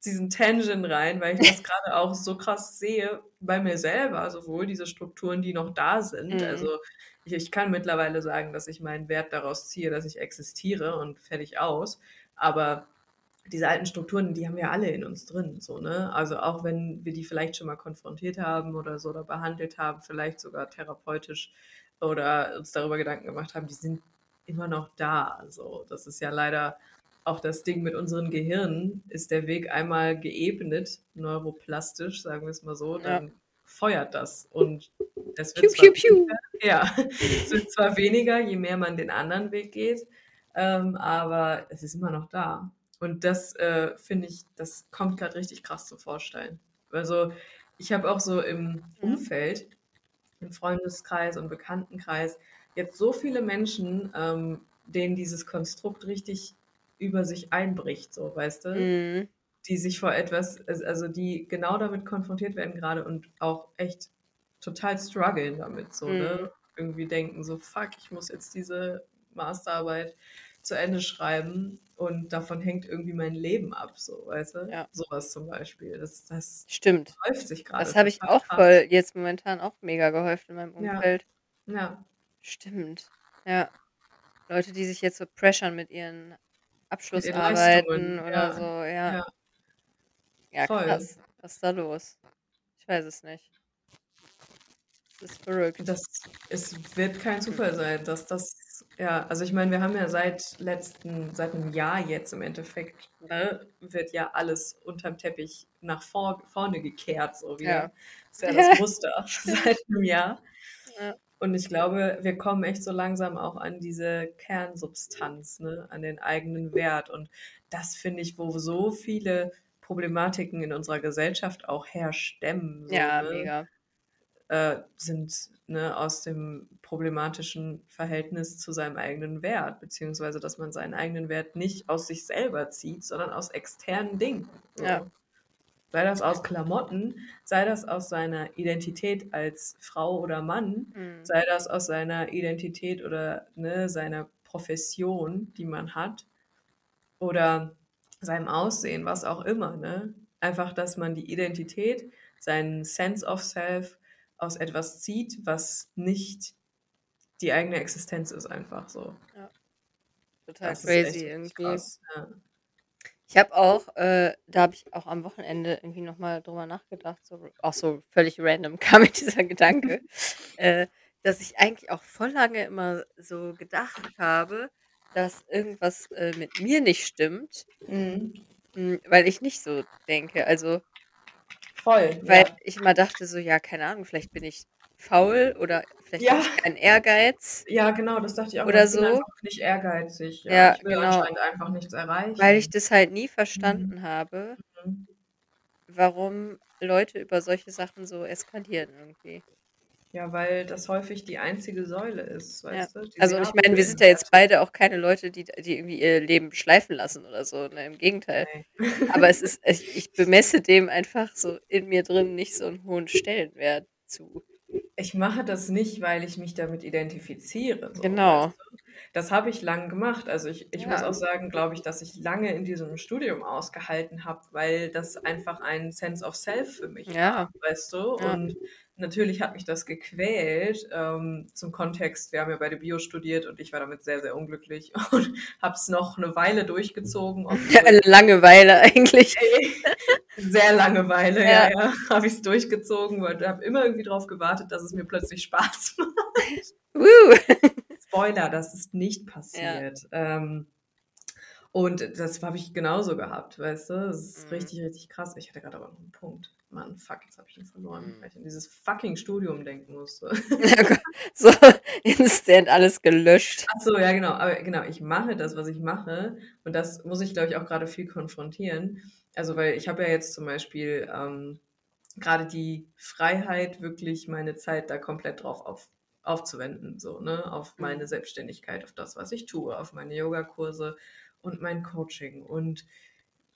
diesen Tangent rein, weil ich das (laughs) gerade auch so krass sehe bei mir selber, sowohl diese Strukturen, die noch da sind. Mhm. Also ich, ich kann mittlerweile sagen, dass ich meinen Wert daraus ziehe, dass ich existiere und fertig aus. Aber diese alten Strukturen, die haben wir alle in uns drin, so, ne? Also auch wenn wir die vielleicht schon mal konfrontiert haben oder so oder behandelt haben, vielleicht sogar therapeutisch oder uns darüber Gedanken gemacht haben, die sind immer noch da. So, das ist ja leider auch das Ding mit unseren Gehirnen, ist der Weg einmal geebnet, neuroplastisch, sagen wir es mal so, Ja. dann feuert das. Und das piu, wird zwar piu, piu. ja, (laughs) es wird zwar weniger, je mehr man den anderen Weg geht, ähm, aber es ist immer noch da. Und das äh, finde ich, das kommt gerade richtig krass zum Vorstellen. Also ich habe auch so im Ja. Umfeld, im Freundeskreis und Bekanntenkreis jetzt so viele Menschen, ähm, denen dieses Konstrukt richtig über sich einbricht, so weißt du, Mhm. die sich vor etwas, also die genau damit konfrontiert werden gerade und auch echt total strugglen damit, so, Mhm. ne? Irgendwie denken so, fuck, ich muss jetzt diese Masterarbeit zu Ende schreiben und davon hängt irgendwie mein Leben ab, so, weißt du? Ja. Sowas zum Beispiel. Das, das Stimmt. häuft sich gerade. Das habe ich auch krass. voll jetzt momentan auch mega gehäuft in meinem Ja. Umfeld. Ja, Stimmt. Ja. Leute, die sich jetzt so pressern mit ihren Abschlussarbeiten oder Ja, so, ja. ja, Ja, voll. krass. Was ist da los? Ich weiß es nicht. Das ist verrückt. Das es wird kein. Zufall sein, dass das, ja, also ich meine, wir haben ja seit letzten, seit einem Jahr jetzt im Endeffekt, ne, wird ja alles unterm Teppich nach vor, vorne gekehrt, so wieder. Ja. Das ist ja das Muster (laughs) seit einem Jahr. Ja. Und ich glaube, wir kommen echt so langsam auch an diese Kernsubstanz, ne, an den eigenen Wert. Und das finde ich, wo so viele Problematiken in unserer Gesellschaft auch herstemmen, so, Ja, ne, mega. Äh, sind ne, aus dem problematischen Verhältnis zu seinem eigenen Wert, beziehungsweise dass man seinen eigenen Wert nicht aus sich selber zieht, sondern aus externen Dingen. Ja. Sei das aus Klamotten, sei das aus seiner Identität als Frau oder Mann, Hm. sei das aus seiner Identität oder ne, seiner Profession, die man hat, oder seinem Aussehen, was auch immer. Ne? Einfach, dass man die Identität, seinen Sense of Self aus etwas zieht, was nicht die eigene Existenz ist, einfach so. Total Das crazy irgendwie. krass. Ja. Ich habe auch, äh, da habe ich auch am Wochenende irgendwie nochmal drüber nachgedacht, so, auch so völlig random (laughs) kam mir dieser Gedanke, (laughs) äh, dass ich eigentlich auch voll lange immer so gedacht habe, dass irgendwas äh, mit mir nicht stimmt, Mhm. mh, weil ich nicht so denke. Also, Voll. weil Ja. ich immer dachte so, ja, keine Ahnung, vielleicht bin ich faul oder vielleicht habe Ja. ich keinen Ehrgeiz, ja, genau, das dachte ich auch. Oder Ich bin so. einfach nicht ehrgeizig. Ja. Ja, ich will genau. anscheinend einfach nichts erreichen. weil ich das halt nie Mhm. verstanden habe, Mhm. warum Leute über solche Sachen so eskalieren irgendwie. Ja, weil das häufig die einzige Säule ist, Ja. weißt du? die Also ich meine, wir sind ja jetzt beide auch keine Leute, die, die irgendwie ihr Leben schleifen lassen oder so. Ne? Im Gegenteil. Nee. Aber es (laughs) ist, ich, ich bemesse dem einfach so in mir drin nicht so einen hohen Stellenwert zu. Ich mache das nicht, weil ich mich damit identifiziere. So, Genau. du? Das habe ich lang gemacht. Also ich, ich muss Ja. auch sagen, glaube ich, dass ich lange in diesem Studium ausgehalten habe, weil das einfach ein Sense of Self für mich Ja. war, weißt du? Ja. Und natürlich hat mich das gequält. Ähm, zum Kontext, wir haben ja beide Bio studiert und ich war damit sehr, sehr unglücklich (laughs) und habe es noch eine Weile durchgezogen. Eine Langeweile (laughs) eigentlich. sehr Langeweile, ja, Ja. ja, habe ich es durchgezogen, weil ich habe immer irgendwie darauf gewartet, dass es mir plötzlich Spaß (laughs) macht. Woo. Spoiler, das ist nicht passiert. Ähm, und das habe ich genauso gehabt, weißt du? Das ist Mhm. richtig, richtig krass. Ich hatte gerade aber noch einen Punkt. Mann, fuck, jetzt habe ich ihn verloren, Mhm. weil ich an dieses fucking Studium denken musste. (laughs) so (laughs) instant alles gelöscht. Ach so, ja, genau. Aber genau, ich mache das, was ich mache. Und das muss ich, glaube ich, auch gerade viel konfrontieren. Also, weil ich habe ja jetzt zum Beispiel ähm, gerade die Freiheit, wirklich meine Zeit da komplett drauf auf, aufzuwenden, so, ne? Auf meine Mhm. Selbstständigkeit, auf das, was ich tue, auf meine Yogakurse und mein Coaching. Und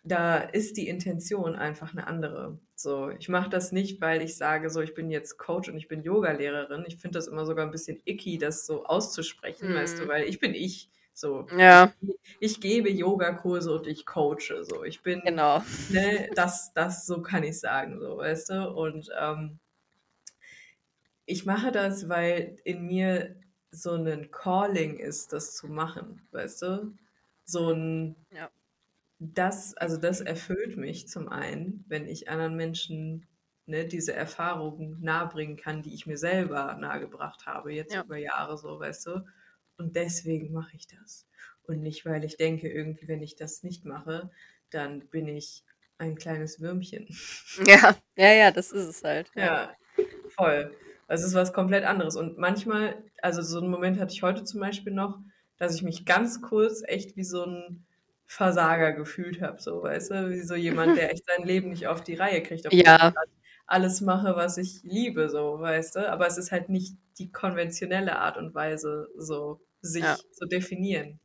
da ist die Intention einfach eine andere. So, ich mache das nicht, weil ich sage, so, ich bin jetzt Coach und ich bin Yogalehrerin. Ich finde das immer sogar ein bisschen icky, das so auszusprechen, weißt du, Mhm. weil ich bin ich. So, Ja, ich, ich gebe Yogakurse und ich coache. So, ich bin, genau. ne, das, das, so kann ich sagen, so, weißt du. Und ähm, ich mache das, weil in mir so ein Calling ist, das zu machen, weißt du? So ein, Ja. Das, also das erfüllt mich zum einen, wenn ich anderen Menschen ne, diese Erfahrungen nahebringen kann, die ich mir selber nahegebracht habe, jetzt Ja. über Jahre so, weißt du. Und deswegen mache ich das. Und nicht, weil ich denke, irgendwie, wenn ich das nicht mache, dann bin ich ein kleines Würmchen. (laughs) Ja, ja, ja, das ist es halt. Ja. Ja, voll. Das ist was komplett anderes. Und manchmal, also so einen Moment hatte ich heute zum Beispiel noch, dass ich mich ganz kurz echt wie so ein Versager gefühlt habe, so, weißt du, wie so jemand, der echt sein Leben nicht auf die Reihe kriegt, obwohl Ja. ich alles mache, was ich liebe, so, weißt du. Aber es ist halt nicht die konventionelle Art und Weise, so sich Ja. zu definieren.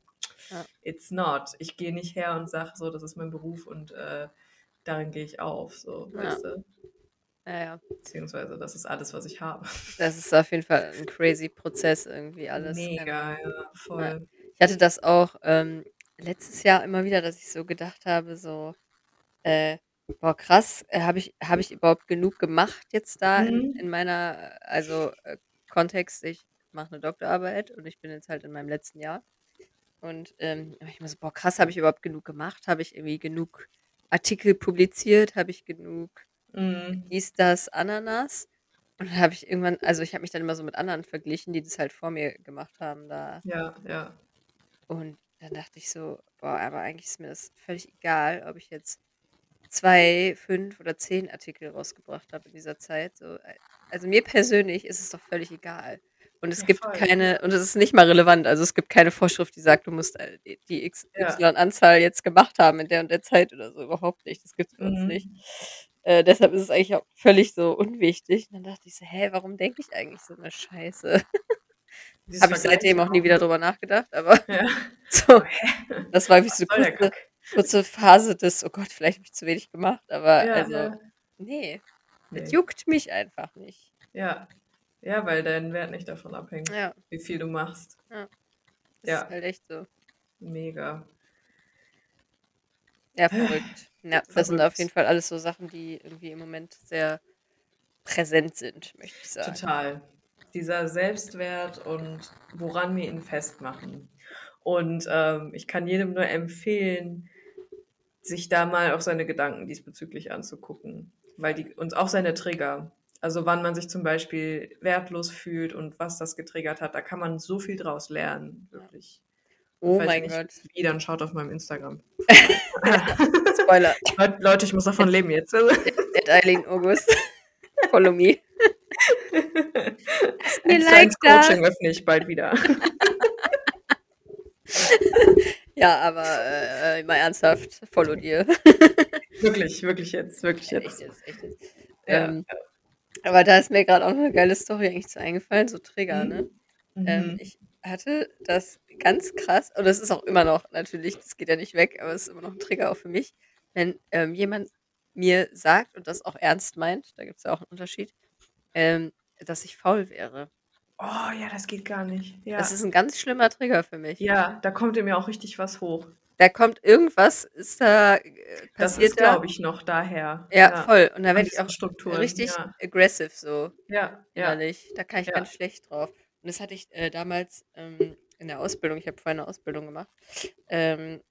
Ja. It's not. Ich gehe nicht her und sage so, das ist mein Beruf und äh, darin gehe ich auf, so, Ja. weißt du. Ja, ja. Beziehungsweise, das ist alles, was ich habe. Das ist auf jeden Fall ein crazy Prozess irgendwie alles. Mega, ja, voll. Ich hatte das auch ähm, letztes Jahr immer wieder, dass ich so gedacht habe, so, äh, boah, krass, äh, habe ich, hab ich überhaupt genug gemacht jetzt da in, Mhm. in meiner, also äh, Kontext, ich mache eine Doktorarbeit und ich bin jetzt halt in meinem letzten Jahr. Und ähm, ich mir so, boah, krass, habe ich überhaupt genug gemacht? Habe ich irgendwie genug Artikel publiziert? Habe ich genug Mhm. dies, das, Ananas? Und dann habe ich irgendwann, also ich habe mich dann immer so mit anderen verglichen, die das halt vor mir gemacht haben da. Ja, ja. Und dann dachte ich so, boah, aber eigentlich ist mir das völlig egal, ob ich jetzt zwei, fünf oder zehn Artikel rausgebracht habe in dieser Zeit. So, äh, also mir persönlich ist es doch völlig egal. Und es Ja, gibt voll. keine, und es ist nicht mal relevant, also es gibt keine Vorschrift, die sagt, du musst äh, die-. XY-Anzahl jetzt gemacht haben in der und der Zeit oder so. Überhaupt nicht. Das gibt es bei uns Mhm. nicht. Äh, deshalb ist es eigentlich auch völlig so unwichtig. Und dann dachte ich so, hä, warum denke ich eigentlich so eine Scheiße? Habe ich seitdem auch nie wieder drüber nachgedacht, aber (laughs) Ja. (laughs) so, (laughs) das war wie so der kurze, kurze Phase des, oh Gott, vielleicht habe ich zu wenig gemacht, aber Ja, also, ja. nee, das Nee. juckt mich einfach nicht. Ja. Ja, weil dein Wert nicht davon abhängt, Ja, wie viel du machst. das Ja. ist halt echt so. Mega. Ja, verrückt. (sighs) Ja, das sind auf jeden Fall alles so Sachen, die irgendwie im Moment sehr präsent sind, möchte ich sagen. Total. Dieser Selbstwert und woran wir ihn festmachen. Und ähm, ich kann jedem nur empfehlen, sich da mal auch seine Gedanken diesbezüglich anzugucken. Weil die uns auch seine Trigger. Also wann man sich zum Beispiel wertlos fühlt und was das getriggert hat, da kann man so viel draus lernen, wirklich. Oh Falls mein nicht Gott. Wie, dann schaut auf meinem Instagram. (laughs) Spoiler. Leut- Leute, ich muss davon leben jetzt. At Eileen August. Follow me. (laughs) Mir Like eins da. Coaching öffne ich bald wieder. (laughs) Ja, aber äh, mal ernsthaft, follow dir. (laughs) wirklich, wirklich jetzt, wirklich Ja, echt jetzt. jetzt, echt jetzt. Ja. Ähm, aber da ist mir gerade auch noch eine geile Story eigentlich zu eingefallen, so Trigger, Mhm. ne? Mhm. Ähm, ich hatte das ganz krass, und das ist auch immer noch natürlich, das geht ja nicht weg, aber es ist immer noch ein Trigger auch für mich, wenn ähm, jemand mir sagt und das auch ernst meint, da gibt es ja auch einen Unterschied, ähm, dass ich faul wäre. oh ja, das geht gar nicht. Ja. Das ist ein ganz schlimmer Trigger für mich. ja, da kommt mir auch richtig was hoch. Da kommt irgendwas, ist da äh, Das passiert ist, da. glaube ich, noch daher. Ja, voll. Und da werde ich auch Strukturen. richtig Ja, aggressive so ja, ja. innerlich. Da kann ich Ja. ganz schlecht drauf. Und das hatte ich äh, damals ähm, in der Ausbildung, ich habe vorher eine Ausbildung gemacht, ähm,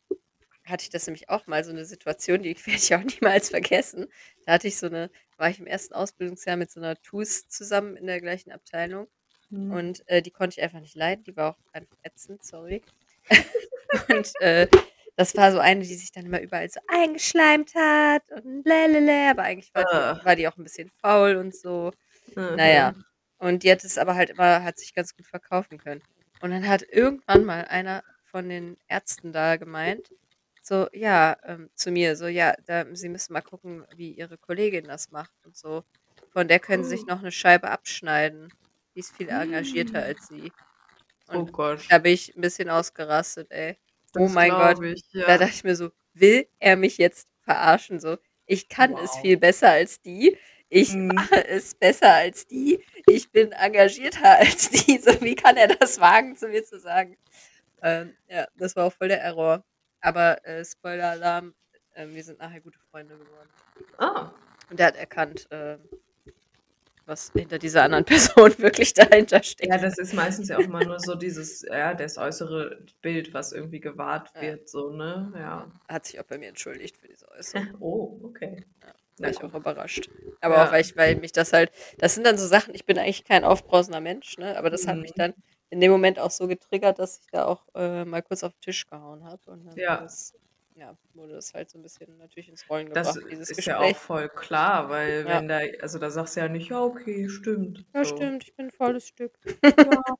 hatte ich das nämlich auch mal, so eine Situation, die (laughs) werde ich auch niemals vergessen. Da hatte ich so eine, war ich im ersten Ausbildungsjahr mit so einer TUS zusammen in der gleichen Abteilung Mhm. und äh, die konnte ich einfach nicht leiden, die war auch einfach ätzend, sorry. (laughs) und äh, das war so eine, die sich dann immer überall so eingeschleimt hat und lalala, aber eigentlich war Ah. die, war die auch ein bisschen faul und so. Mhm. Naja. Und die hat es aber halt immer, hat sich ganz gut verkaufen können. Und dann hat irgendwann mal einer von den Ärzten da gemeint, so, ja, ähm, zu mir, so, ja, da, sie müssen mal gucken, wie ihre Kollegin das macht und so. Von der können sie sich Oh. noch eine Scheibe abschneiden. Die ist viel engagierter Mm. als sie. Oh Und Gott. da bin ich ein bisschen ausgerastet, ey. oh das mein glaub Gott. Ich, ja. Da dachte ich mir so, will er mich jetzt verarschen? So, ich kann es Wow. viel besser als die. Ich Mhm. mache es besser als die. Ich bin engagierter als die. (laughs) So, wie kann er das wagen, zu mir zu sagen? Ähm, ja, das war auch voll der Error. Aber äh, Spoiler-Alarm, ähm, wir sind nachher gute Freunde geworden. ah, Und der hat erkannt, ähm, was hinter dieser anderen (laughs) Person wirklich dahinter steckt. ja, das ist meistens ja auch mal nur so dieses, ja, das äußere Bild, was irgendwie gewahrt Ja. wird, so, ne? Ja. Hat sich auch bei mir entschuldigt für diese Äußerung. (laughs) Oh, okay. War Na ich auch überrascht. Aber Ja. auch, weil, ich, weil mich das halt, das sind dann so Sachen, ich bin eigentlich kein aufbrausender Mensch, ne? aber das hat mich Mhm. dann in dem Moment auch so getriggert, dass ich da auch äh, mal kurz auf den Tisch gehauen habe. Und dann Ja. das, ja, wurde das halt so ein bisschen natürlich ins Rollen Das gebracht, dieses ist Gespräch. ja auch voll klar, weil Ja. wenn da, also da sagst du ja nicht, ja, okay, stimmt. Ja, so. stimmt, ich bin ein volles Stück. (laughs)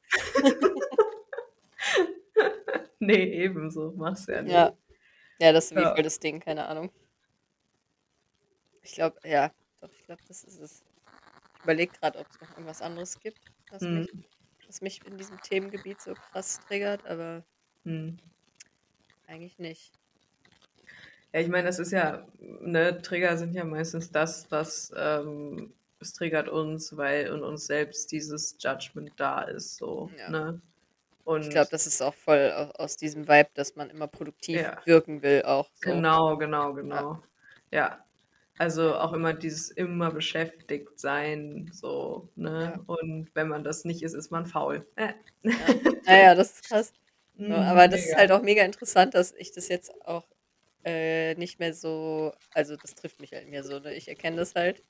Nee, ebenso, machst du ja nicht. Ja. Ja, das ist wie Ja. voll das Ding, keine Ahnung. Ich glaube, ja, doch, ich glaube, das ist es. Ich überlege gerade, ob es noch irgendwas anderes gibt, was, Hm. mich, was mich in diesem Themengebiet so krass triggert, aber Hm. eigentlich nicht. Ja, ich meine, das ist ja, ne, Trigger sind ja meistens das, was ähm, es triggert uns, weil in uns selbst dieses Judgment da ist, so, Ja. ne? Und Ich glaube, das ist auch voll aus, diesem Vibe, dass man immer produktiv Ja. wirken will, auch so. Genau, genau, genau. Ja. Also auch immer dieses immer beschäftigt sein, so, ne? Ja. Und wenn man das nicht ist, ist man faul. Äh. Ja. (laughs) Naja, das ist krass. So, Mhm, aber das ist mega. halt auch mega interessant, dass ich das jetzt auch äh, nicht mehr so, also das trifft mich halt mehr so, ne? Ich erkenne das halt,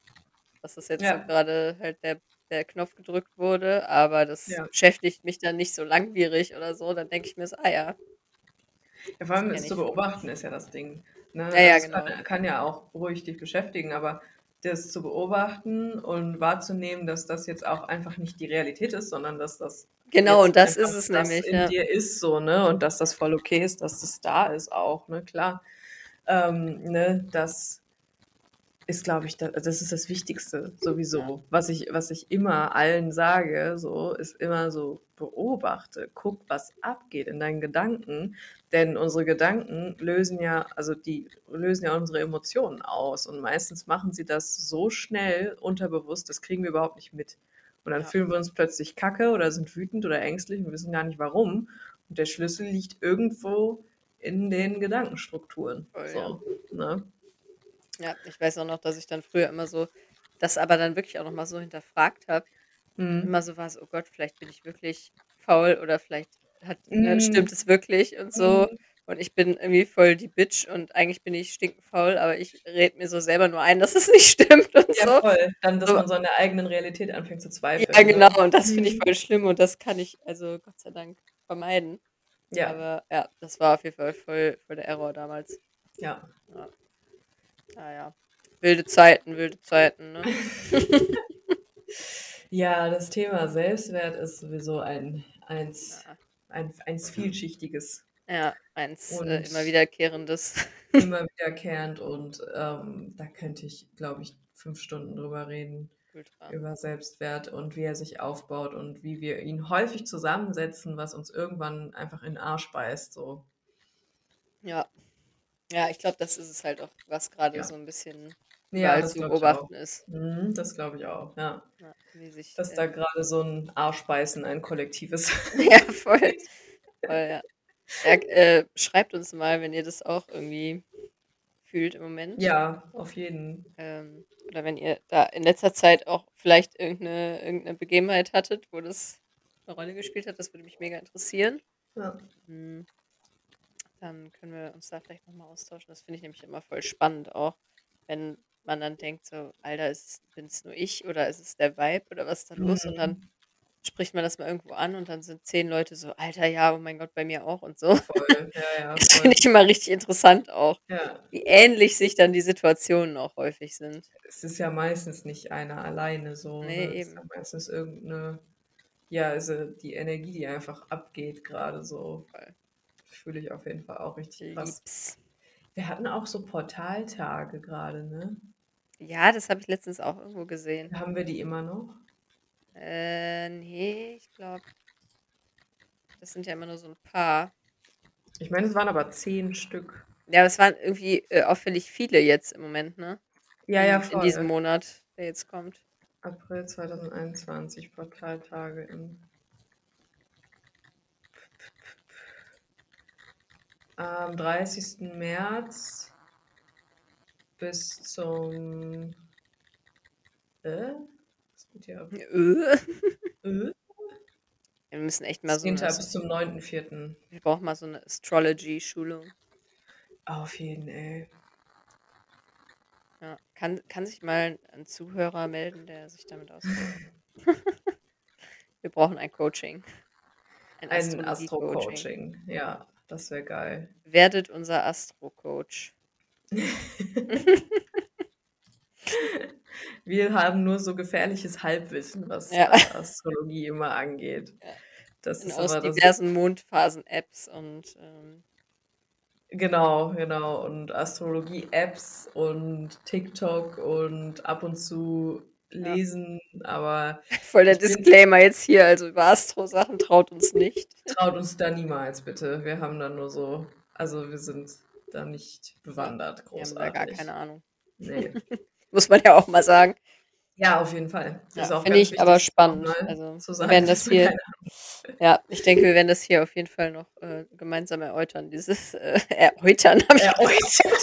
dass das jetzt Ja. so gerade halt der, der Knopf gedrückt wurde, aber das beschäftigt mich dann nicht so langwierig oder so. Dann denke ich mir so, ah ja, Ja, vor allem es zu beobachten ist ja das Ding. Ne? Ja, ja, es genau. kann, kann ja auch ruhig dich beschäftigen, aber das zu beobachten und wahrzunehmen, dass das jetzt auch einfach nicht die Realität ist, sondern dass das Genau, und das ist es das nämlich, in ja. dir ist so, ne? Und dass das voll okay ist, dass das da ist auch, ne? Klar. Ähm, ne? Das ist, glaube ich, da, das ist das Wichtigste sowieso. Ja. Was ich, was ich immer allen sage, so, ist immer so, beobachte, guck, was abgeht in deinen Gedanken. Denn unsere Gedanken lösen ja, also die lösen ja unsere Emotionen aus. Und meistens machen sie das so schnell unterbewusst, das kriegen wir überhaupt nicht mit. Und dann Ja. fühlen wir uns plötzlich kacke oder sind wütend oder ängstlich und wissen gar nicht warum. Und der Schlüssel liegt irgendwo in den Gedankenstrukturen. Voll, so, ne? Ja, ich weiß auch noch, dass ich dann früher immer so, das aber dann wirklich auch nochmal so hinterfragt habe. Mhm. Immer so war es, oh Gott, vielleicht bin ich wirklich faul oder vielleicht hat, ne, Mhm. stimmt es wirklich und so. Mhm. Und ich bin irgendwie voll die Bitch und eigentlich bin ich stinkenfaul, aber ich rede mir so selber nur ein, (laughs) dass es nicht stimmt und Ja, so. voll. Dann, dass So. man so an der eigenen Realität anfängt zu zweifeln. Ja, ne? genau, und das finde ich Mhm. voll schlimm und das kann ich also Gott sei Dank vermeiden. Ja, Aber ja, das war auf jeden Fall voll, voll der Error damals. ja. Naja. Wilde Zeiten, wilde Zeiten, ne? (laughs) Ja, das Thema Selbstwert ist sowieso ein, eins, Ja, ein, eins vielschichtiges, ja eins äh, immer wiederkehrendes. (laughs) immer wiederkehrend und ähm, da könnte ich, glaube ich, fünf Stunden drüber reden, Ultra. über Selbstwert und wie er sich aufbaut und wie wir ihn häufig zusammensetzen, was uns irgendwann einfach in den Arsch beißt. So. Ja. Ich glaube, das ist es halt auch, was gerade Ja. so ein bisschen Ja, zu beobachten ist. Mhm, das glaube ich auch, ja. Ja, sich, Dass äh, da gerade so ein Arschbeißen ein kollektives. (laughs) ja, voll. (laughs) voll ja. Äh, schreibt uns mal, wenn ihr das auch irgendwie fühlt im Moment. ja, auf jeden. Ähm, oder wenn ihr da in letzter Zeit auch vielleicht irgendeine, irgendeine Begebenheit hattet, wo das eine Rolle gespielt hat, das würde mich mega interessieren. Ja. Hm. Dann können wir uns da vielleicht nochmal austauschen. Das finde ich nämlich immer voll spannend auch, wenn man dann denkt, so, Alter, bin es nur ich oder ist es der Vibe oder was ist da los? Und dann Mhm. spricht man das mal irgendwo an und dann sind zehn Leute so, Alter, ja, oh mein Gott, bei mir auch und so. Voll, ja, ja, (laughs) Das voll. finde ich immer richtig interessant auch, Ja, wie ähnlich sich dann die Situationen auch häufig sind. es ist ja meistens nicht einer alleine so. Nee, ne? Es ist eben. ja meistens irgendeine, ja, also die Energie, die einfach abgeht gerade so. Voll. Fühle ich auf jeden Fall auch richtig krass. Liebs. Wir hatten auch so Portaltage gerade, ne? Ja, das habe ich letztens auch irgendwo gesehen. Haben wir die immer noch? Äh, nee, ich glaube, das sind ja immer nur so ein paar. Ich meine, es waren aber zehn Stück. Ja, aber es waren irgendwie äh, auffällig viele jetzt im Moment, ne? Ja, in, ja, in voll. diesem Monat, der jetzt kommt. April 2021, Portaltage im. Am 30. März bis zum. Äh? Was geht hier ab? Äh. Äh? Wir müssen echt mal so 10. eine, bis zum 9.4. wir brauchen mal so eine Astrology-Schulung. Auf jeden, ey. Ja. Kann, kann sich mal ein Zuhörer melden, der sich damit auskennt? (laughs) wir brauchen ein Coaching. Ein Ein. Astro-Coaching. Ja, das wäre geil. Werdet unser Astro-Coach. (laughs) Wir haben nur so gefährliches Halbwissen, was Ja. äh, Astrologie immer angeht. Ja. Das Und ist aus diversen Mondphasen-Apps und ähm, Genau, genau. Und Astrologie-Apps und TikTok und ab und zu Ja. lesen, aber voll der Ich bin- Disclaimer jetzt hier, also über Astro-Sachen traut uns nicht. traut uns da niemals bitte. Wir haben da nur so, also wir sind da nicht bewandert, Wir haben da gar großartig. keine Ahnung. Nee. (laughs) Muss man ja auch mal sagen. Ja, auf jeden Fall. Ja, finde ich aber wichtig, spannend. nochmal Also, zu wir sagen, werden das (laughs) hier ja, ich denke, wir werden das hier auf jeden Fall noch, äh, gemeinsam erläutern, dieses, äh, (laughs) erläutern habe ich Erläutert.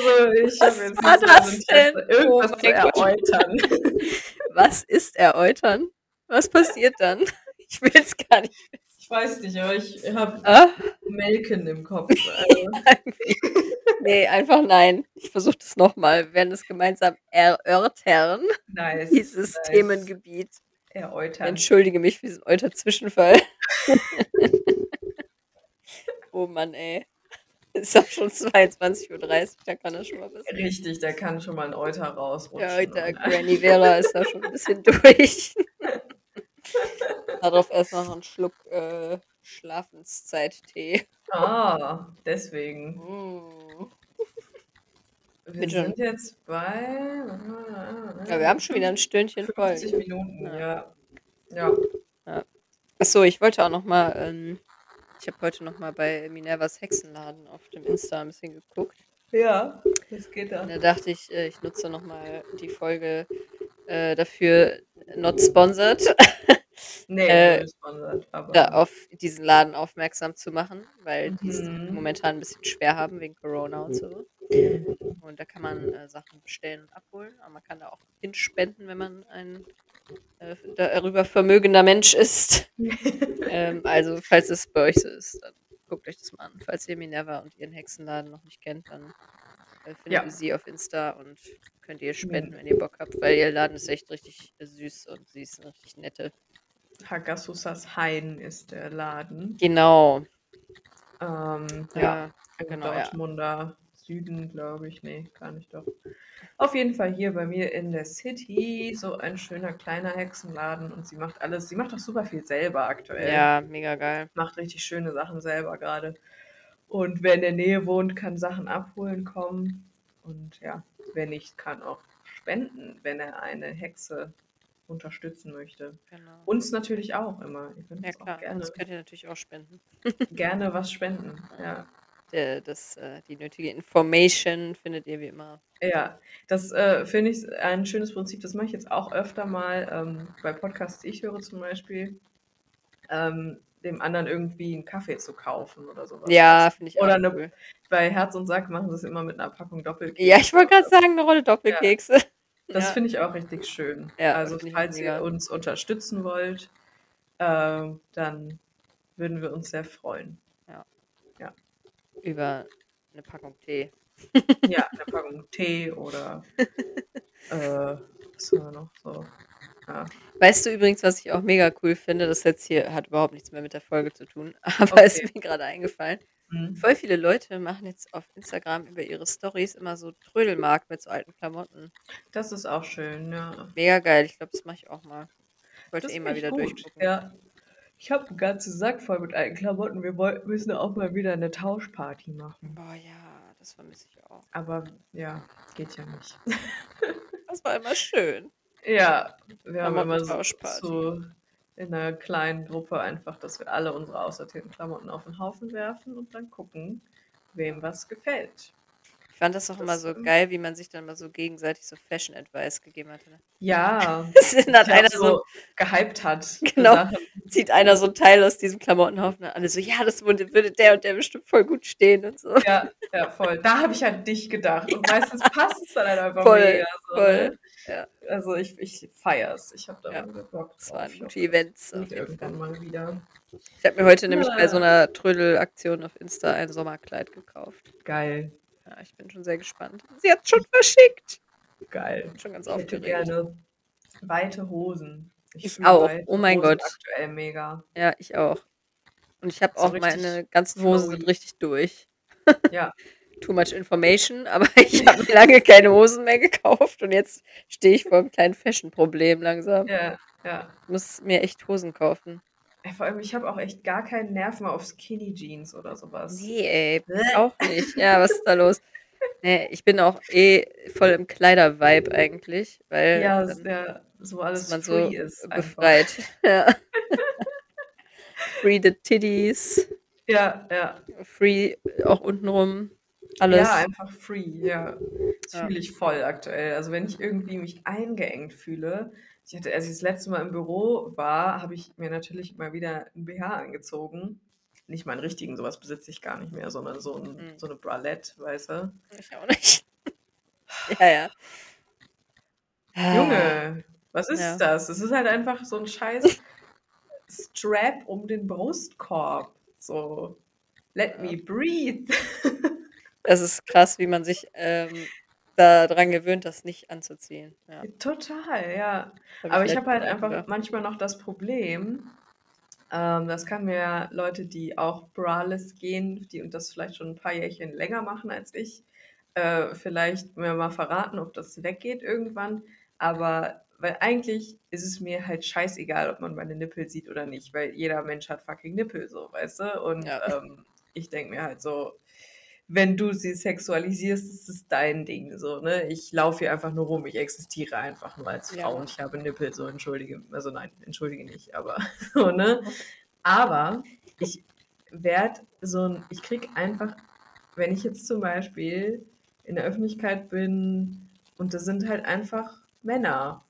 Also, ich Was habe jetzt war das denn? irgendwas Oh zu erläutern. (laughs) Was ist erläutern? Was passiert dann? Ich will es gar nicht Ich weiß nicht, aber ich habe Ah, Melken im Kopf. (laughs) Also, (laughs) irgendwie. Ne, einfach nein. Ich versuche das noch mal. Wir werden es gemeinsam erörtern, nice. dieses nice. Themengebiet. Erläutern. Entschuldige mich für diesen Euter-Zwischenfall. Oh Mann, ey. Ist auch schon 22:30 Uhr, da kann das schon mal passieren. Richtig, da kann schon mal ein Euter rausrutschen. Ja, der und- Granny (laughs) Vera ist da schon ein bisschen durch. (laughs) Darauf erst noch einen Schluck äh, Schlafenszeit-Tee. Ah, deswegen. Mm. Wir Bitte. sind jetzt bei. Ja, wir haben schon wieder ein Stündchen voll. 50 Minuten, Ja. ja. Ja. Achso, ich wollte auch noch mal, ähm, ich habe heute noch mal bei Minervas Hexenladen auf dem Insta ein bisschen geguckt. Ja, das geht Und da. da dachte ich, äh, ich nutze noch mal die Folge äh, dafür, not sponsored, (laughs) Nee, Äh, gesponsert, aber. da auf diesen Laden aufmerksam zu machen, weil die es Mhm. momentan ein bisschen schwer haben wegen Corona und so. Und da kann man äh, Sachen bestellen und abholen, aber man kann da auch hinspenden, wenn man ein äh, darüber vermögender Mensch ist. (laughs) ähm, also, falls es bei euch so ist, dann guckt euch das mal an. Falls ihr Minerva und ihren Hexenladen noch nicht kennt, dann äh, findet Ja. ihr sie auf Insta und könnt ihr spenden, wenn ihr Bock habt, weil ihr Laden ist echt richtig äh, süß und sie ist eine richtig nette. Hagasusas Hain ist der Laden. Genau. Ähm, ja, Ja, genau. Dortmunder Süden, glaube ich. Nee, gar nicht doch. Auf jeden Fall hier bei mir in der City so ein schöner kleiner Hexenladen und sie macht alles, sie macht auch super viel selber aktuell. Ja, mega geil. Macht richtig schöne Sachen selber gerade. Und wer in der Nähe wohnt, kann Sachen abholen kommen. Und ja, wer nicht, kann auch spenden, wenn er eine Hexe unterstützen möchte. Genau. Uns natürlich auch immer. Ihr könnt Ja uns auch klar, gerne, das könnt ihr natürlich auch spenden. (laughs) gerne was spenden. Ja. Der, das, äh, die nötige Information findet ihr wie immer. Ja, das äh, finde ich ein schönes Prinzip. Das mache ich jetzt auch öfter mal ähm, bei Podcasts, die ich höre zum Beispiel, ähm, dem anderen irgendwie einen Kaffee zu kaufen oder sowas. Ja, finde ich auch Oder eine- cool. Bei Herz und Sack machen sie es immer mit einer Packung Doppelkekse. Ja, ich wollte gerade sagen, eine Rolle Doppelkekse. (laughs) Das ja. finde ich auch richtig schön. Ja, also falls ihr uns unterstützen wollt, ähm, dann würden wir uns sehr freuen. Über eine Packung Tee. Ja, eine Packung Tee oder (laughs) äh, was haben wir noch so? Ja. Weißt du übrigens, was ich auch mega cool finde? Das jetzt hier hat überhaupt nichts mehr mit der Folge zu tun, (laughs) aber ist Okay. mir gerade eingefallen. Hm. Voll viele Leute machen jetzt auf Instagram über ihre Stories immer so Trödelmarkt mit so alten Klamotten. Das ist auch schön, ja. Mega geil. Ich glaube, das mache ich auch mal. Ich wollte eh ist mal wieder gut. durchgucken. Ja. Ich habe einen ganzen Sack voll mit alten Klamotten. Wir woll- müssen auch mal wieder eine Tauschparty machen. Boah, ja, das vermisse ich auch. Aber ja, geht ja nicht. (laughs) Das war immer schön. Ja, wir haben immer so, so in einer kleinen Gruppe einfach, dass wir alle unsere aussortierten Klamotten auf den Haufen werfen und dann gucken, wem was gefällt. Ich fand das auch immer Das, so ähm, geil, wie man sich dann mal so gegenseitig so Fashion Advice gegeben hat. Ne? Ja, (laughs) hat der einer so, so gehypt hat. Genau. Sachen. Zieht einer so ein Teil aus diesem Klamottenhaufen und alle so, ja, das würde, würde der und der bestimmt voll gut stehen und so. Ja, ja, voll. Da habe ich an dich gedacht. Und meistens passt es dann halt einfach Voll, mega. So, voll. Ne? Ja. Also ich, ich feier's. Ich habe da Ja. ja. Bock Das waren gute Events. irgendwann mal wieder. Ich habe mir heute nämlich bei so Ja. einer Trödelaktion auf Insta ein Sommerkleid gekauft. Geil, Ja, ich bin schon sehr gespannt. Sie hat schon verschickt. geil. Bin schon ganz Ich hätte aufgeregt. gerne weite Hosen. Ich fühle auch. Oh mein Gott. Aktuell mega. Ja, ich auch. Und ich habe So auch meine ganzen Hosen sind richtig durch. Ja, (laughs) Too much information, aber (laughs) ich habe lange keine Hosen mehr gekauft und jetzt stehe ich vor einem kleinen Fashion-Problem langsam. ja, ja. Ich muss mir echt Hosen kaufen. Vor allem, ich habe auch echt gar keinen Nerv mehr auf Skinny Jeans oder sowas. Nee, ey, auch nicht. Ja, was ist da los? (laughs) Nee, ich bin auch eh voll im Kleider-Vibe eigentlich, weil Ja, dann ja, so alles man so ist. befreit. (laughs) Ja. (laughs) Free the titties, Ja, ja. free auch untenrum. Alles. Ja, einfach free, ja. Das Ja. fühle ich voll aktuell. Also wenn ich irgendwie mich eingeengt fühle, ich hatte, als ich das letzte Mal im Büro war, habe ich mir natürlich mal wieder ein BH angezogen. Nicht meinen richtigen, sowas besitze ich gar nicht mehr, sondern so, ein, Mhm. so eine Bralette, weißt du? Ich auch nicht. (laughs) ja, ja. Ah, Junge, was ist Ja. das? Es ist halt einfach so ein scheiß Strap um den Brustkorb. So, let Ja. me breathe. (laughs) Das ist krass, wie man sich ähm, daran gewöhnt, das nicht anzuziehen. Ja, Total, ja. hab Aber ich letztens habe halt einfach gedacht. manchmal noch das Problem, ähm, das kann mir Leute, die auch braless gehen, die und das vielleicht schon ein paar Jährchen länger machen als ich, äh, vielleicht mir mal verraten, ob das weggeht irgendwann. Aber weil eigentlich ist es mir halt scheißegal, ob man meine Nippel sieht oder nicht, weil jeder Mensch hat fucking Nippel, so, weißt du? Und Ja. ähm, ich denke mir halt so, wenn du sie sexualisierst, ist es dein Ding, so, ne? Ich laufe hier einfach nur rum, ich existiere einfach nur als Ja. Frau und ich habe Nippel, so, entschuldige, also nein, entschuldige nicht, aber (laughs) so, ne? Aber ich werde so ein, ich krieg einfach, wenn ich jetzt zum Beispiel in der Öffentlichkeit bin und das sind halt einfach Männer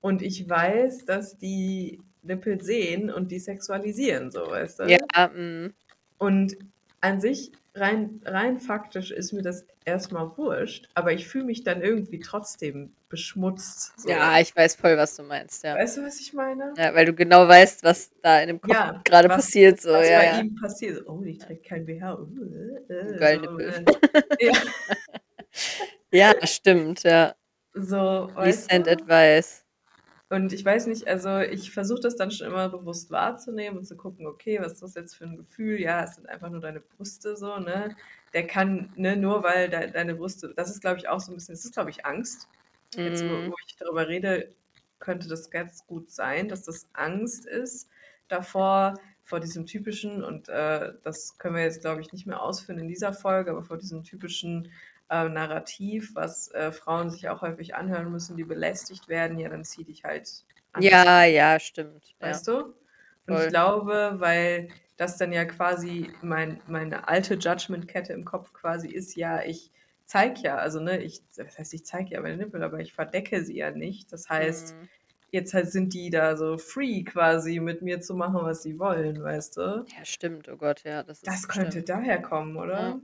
und ich weiß, dass die Nippel sehen und die sexualisieren, so, weißt du? Ja, mm, Und an sich, rein, rein faktisch ist mir das erstmal wurscht, aber ich fühle mich dann irgendwie trotzdem beschmutzt. So. ja, ich weiß voll, was du meinst, ja. Weißt du, was ich meine? Ja, weil du genau weißt, was da in dem Kopf Ja, gerade passiert. So, was ja, bei ja. ihm passiert. Oh, die trägt kein BH. Uh, äh, Geil, so, äh, ja, (laughs) ja, stimmt, ja. so, Please send advice. Und ich weiß nicht, also ich versuche das dann schon immer bewusst wahrzunehmen und zu gucken, okay, was ist das jetzt für ein Gefühl? Ja, es sind einfach nur deine Brüste so, ne? Der kann, ne, nur weil de deine Brüste, das ist glaube ich auch so ein bisschen, das ist glaube ich Angst. Jetzt, wo, Mm, wo ich darüber rede, könnte das ganz gut sein, dass das Angst ist davor, vor diesem typischen, und äh, das können wir jetzt, glaube ich, nicht mehr ausführen in dieser Folge, aber vor diesem typischen äh, Narrativ, was äh, Frauen sich auch häufig anhören müssen, die belästigt werden, ja, dann zieh dich halt an. ja, ja, stimmt. Ja. Weißt du? Und Voll. ich glaube, weil das dann ja quasi mein, meine alte Judgment-Kette im Kopf quasi ist, ja, ich zeig ja, also ne, ich, das heißt, ich zeige ja meine Nippel, aber ich verdecke sie ja nicht. Das heißt, Mm, jetzt halt sind die da so free quasi mit mir zu machen, was sie wollen, weißt du? ja, stimmt, oh Gott, ja, das Das könnte stimmt. daher kommen, oder?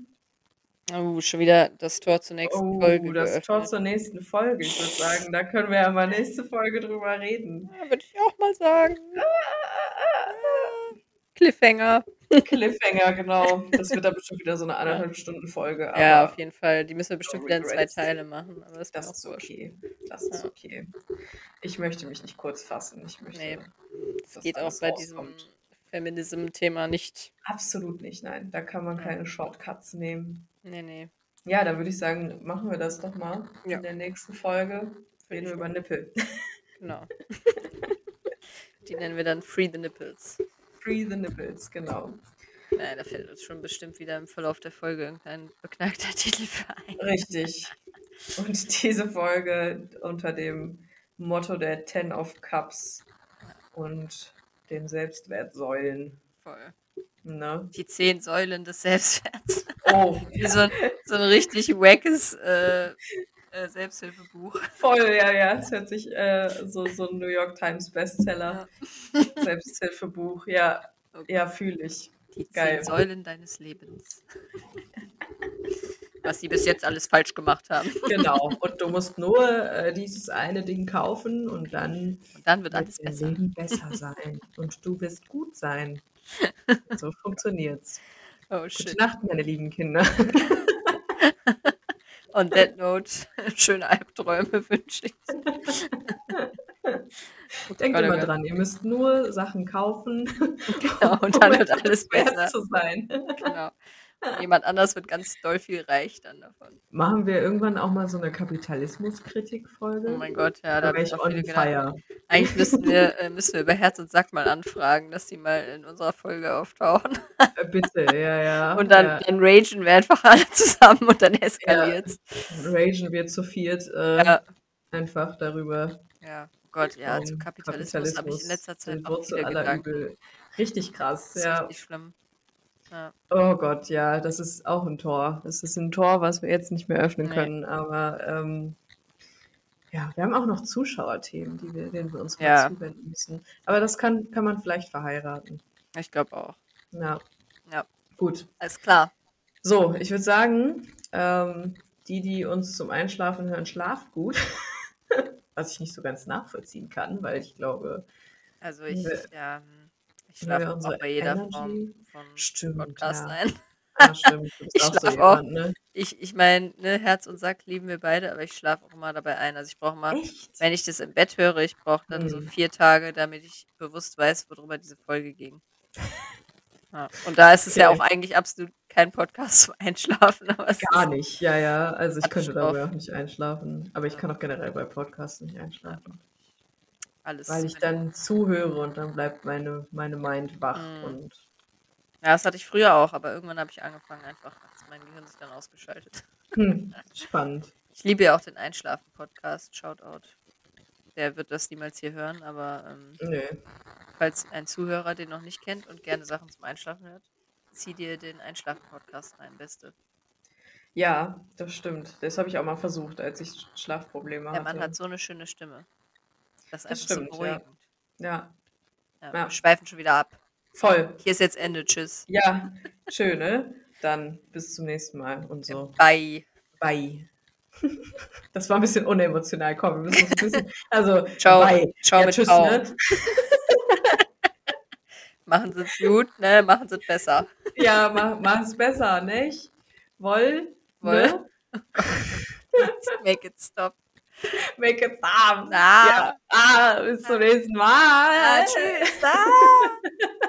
Oh, schon wieder das Tor zur nächsten Oh, Folge das geöffnet. Tor zur nächsten Folge. Ich würde sagen, da können wir ja mal nächste Folge drüber reden. Ja, würde ich auch mal sagen. Cliffhanger. Cliffhanger, genau. Das wird dann bestimmt wieder so eine anderthalb Stunden Folge. ja, auf jeden Fall. Die müssen wir bestimmt wieder in zwei. Teile machen. Aber das, Das ist okay. Das ist Ja. okay. Ich möchte mich nicht kurz fassen. Ich möchte. Nee. Das geht auch bei diesem rauskommt. Feminism-Thema nicht. Absolut nicht, nein. Da kann man keine Shortcuts nehmen. Nee, nee. Ja, dann würde ich sagen, machen wir das doch mal Ja. in der nächsten Folge. Reden wir über. Nippel. Genau. (laughs) Die nennen wir dann Free the Nipples. Free the Nipples, genau. Naja, da fällt uns schon bestimmt wieder im Verlauf der Folge irgendein beknackter (laughs) Titel für ein. Richtig. Und diese Folge unter dem Motto der Ten of Cups und den Selbstwertsäulen. Voll. Ne? Die zehn Säulen des Selbstwerts. Oh, (laughs) Wie so ein, so ein richtig wackes äh, äh, Selbsthilfebuch. voll, ja, ja. Es hört sich äh, so, so ein New York Times Bestseller, (laughs) Selbsthilfebuch. Ja, Gott. ja, fühle ich. Die Geil. zehn Säulen deines Lebens. (laughs) Was sie bis jetzt alles falsch gemacht haben. Genau. Und du musst nur äh, dieses eine Ding kaufen und dann Und dann wird wird alles besser. Leben besser sein. Und du wirst gut sein. So funktioniert's. Oh Gute shit. Nacht, meine lieben Kinder. (laughs) On that note, schöne Albträume (laughs) wünsche ich. (laughs) Denkt Gott, immer Gott. dran, ihr müsst nur Sachen kaufen, Genau, und dann um wird alles besser. zu sein. Genau. Jemand anders wird ganz doll viel reich dann davon. Machen wir irgendwann auch mal so eine Oh Kapitalismus-Kritik-Folge? mein Gott, ja, da da wäre habe ich on fire. Eigentlich müssen wir, äh, müssen wir über Herz und Sack mal anfragen, dass die mal in unserer Folge auftauchen. Äh, Bitte, ja, ja. (laughs) Und dann, ja. dann ragen wir einfach alle zusammen und dann eskaliert's. ragen wir zu viert äh, Ja. einfach darüber. Ja, oh Gott, ja, zu um Kapitalismus habe ich in letzter Zeit auch viele Gedanken. Übel. Richtig krass, Das ist ja. richtig schlimm. Ja. Oh Gott, ja, das ist auch ein Tor. Das ist ein Tor, was wir jetzt nicht mehr öffnen Nee. können. Aber ähm, ja, wir haben auch noch Zuschauerthemen, die wir, denen wir uns Ja. zuwenden müssen. Aber das kann, kann man vielleicht verheiraten. Ich glaube auch. Ja. Ja. Gut. Alles klar. So, ich würde sagen, ähm, die, die uns zum Einschlafen hören, schlaft gut. (laughs) Was ich nicht so ganz nachvollziehen kann, weil ich glaube, Also ich, ja, ich schlafe unsere auch bei jeder Energy- Form von Stimmt, Podcast ja. ein. ah, (laughs) stimmt, Ich auch so auch. jemand, ne? Ich, ich meine, ne, Herz und Sack lieben wir beide, aber ich schlafe auch immer dabei ein. Also ich brauche mal, Echt? wenn ich das im Bett höre, ich brauche dann so Hm. vier Tage, damit ich bewusst weiß, worüber diese Folge ging. Ja. Und da ist es ja Okay. auch eigentlich absolut kein Podcast (laughs) zum Einschlafen. Gar nicht, ja, ja. Also ich könnte dabei auch nicht einschlafen. Aber ich kann auch generell bei Podcasts nicht einschlafen. Alles. Weil ich dann zuhöre und dann bleibt meine, meine Mind wach. Mhm. Und Ja, das hatte ich früher auch, aber irgendwann habe ich angefangen, einfach, hat mein Gehirn sich dann ausgeschaltet. hm, (laughs) spannend. Ich liebe ja auch den Einschlafen-Podcast. Shoutout. Der wird das niemals hier hören, aber ähm, Nö. falls ein Zuhörer den noch nicht kennt und gerne Sachen zum Einschlafen hört, zieh dir den Einschlafen-Podcast rein, beste. Ja, das stimmt. Das habe ich auch mal versucht, als ich Schlafprobleme Der hatte. Mann hat so eine schöne Stimme. Das ist Das einfach stimmt, so ja. beruhigend. Ja, Ja, Ja. Wir schweifen schon wieder ab. voll. Hier ist jetzt Ende. Tschüss. Ja, schön, ne? Dann bis zum nächsten Mal und so. Bye. Bye. (laughs) Das war ein bisschen unemotional. Komm, wir müssen uns ein bisschen. (laughs) Also, Ciao. bye. Ciao ja, mit tschüss, ne? (laughs) Machen Sie es gut, ne? Machen Sie es besser. Ja, mach, mach's besser, nicht? Woll? Woll. Ne? Make it stop. Make it stop. Ah. Ja. Ah, bis zum nächsten Mal. Ah, tschüss. (laughs) Ah.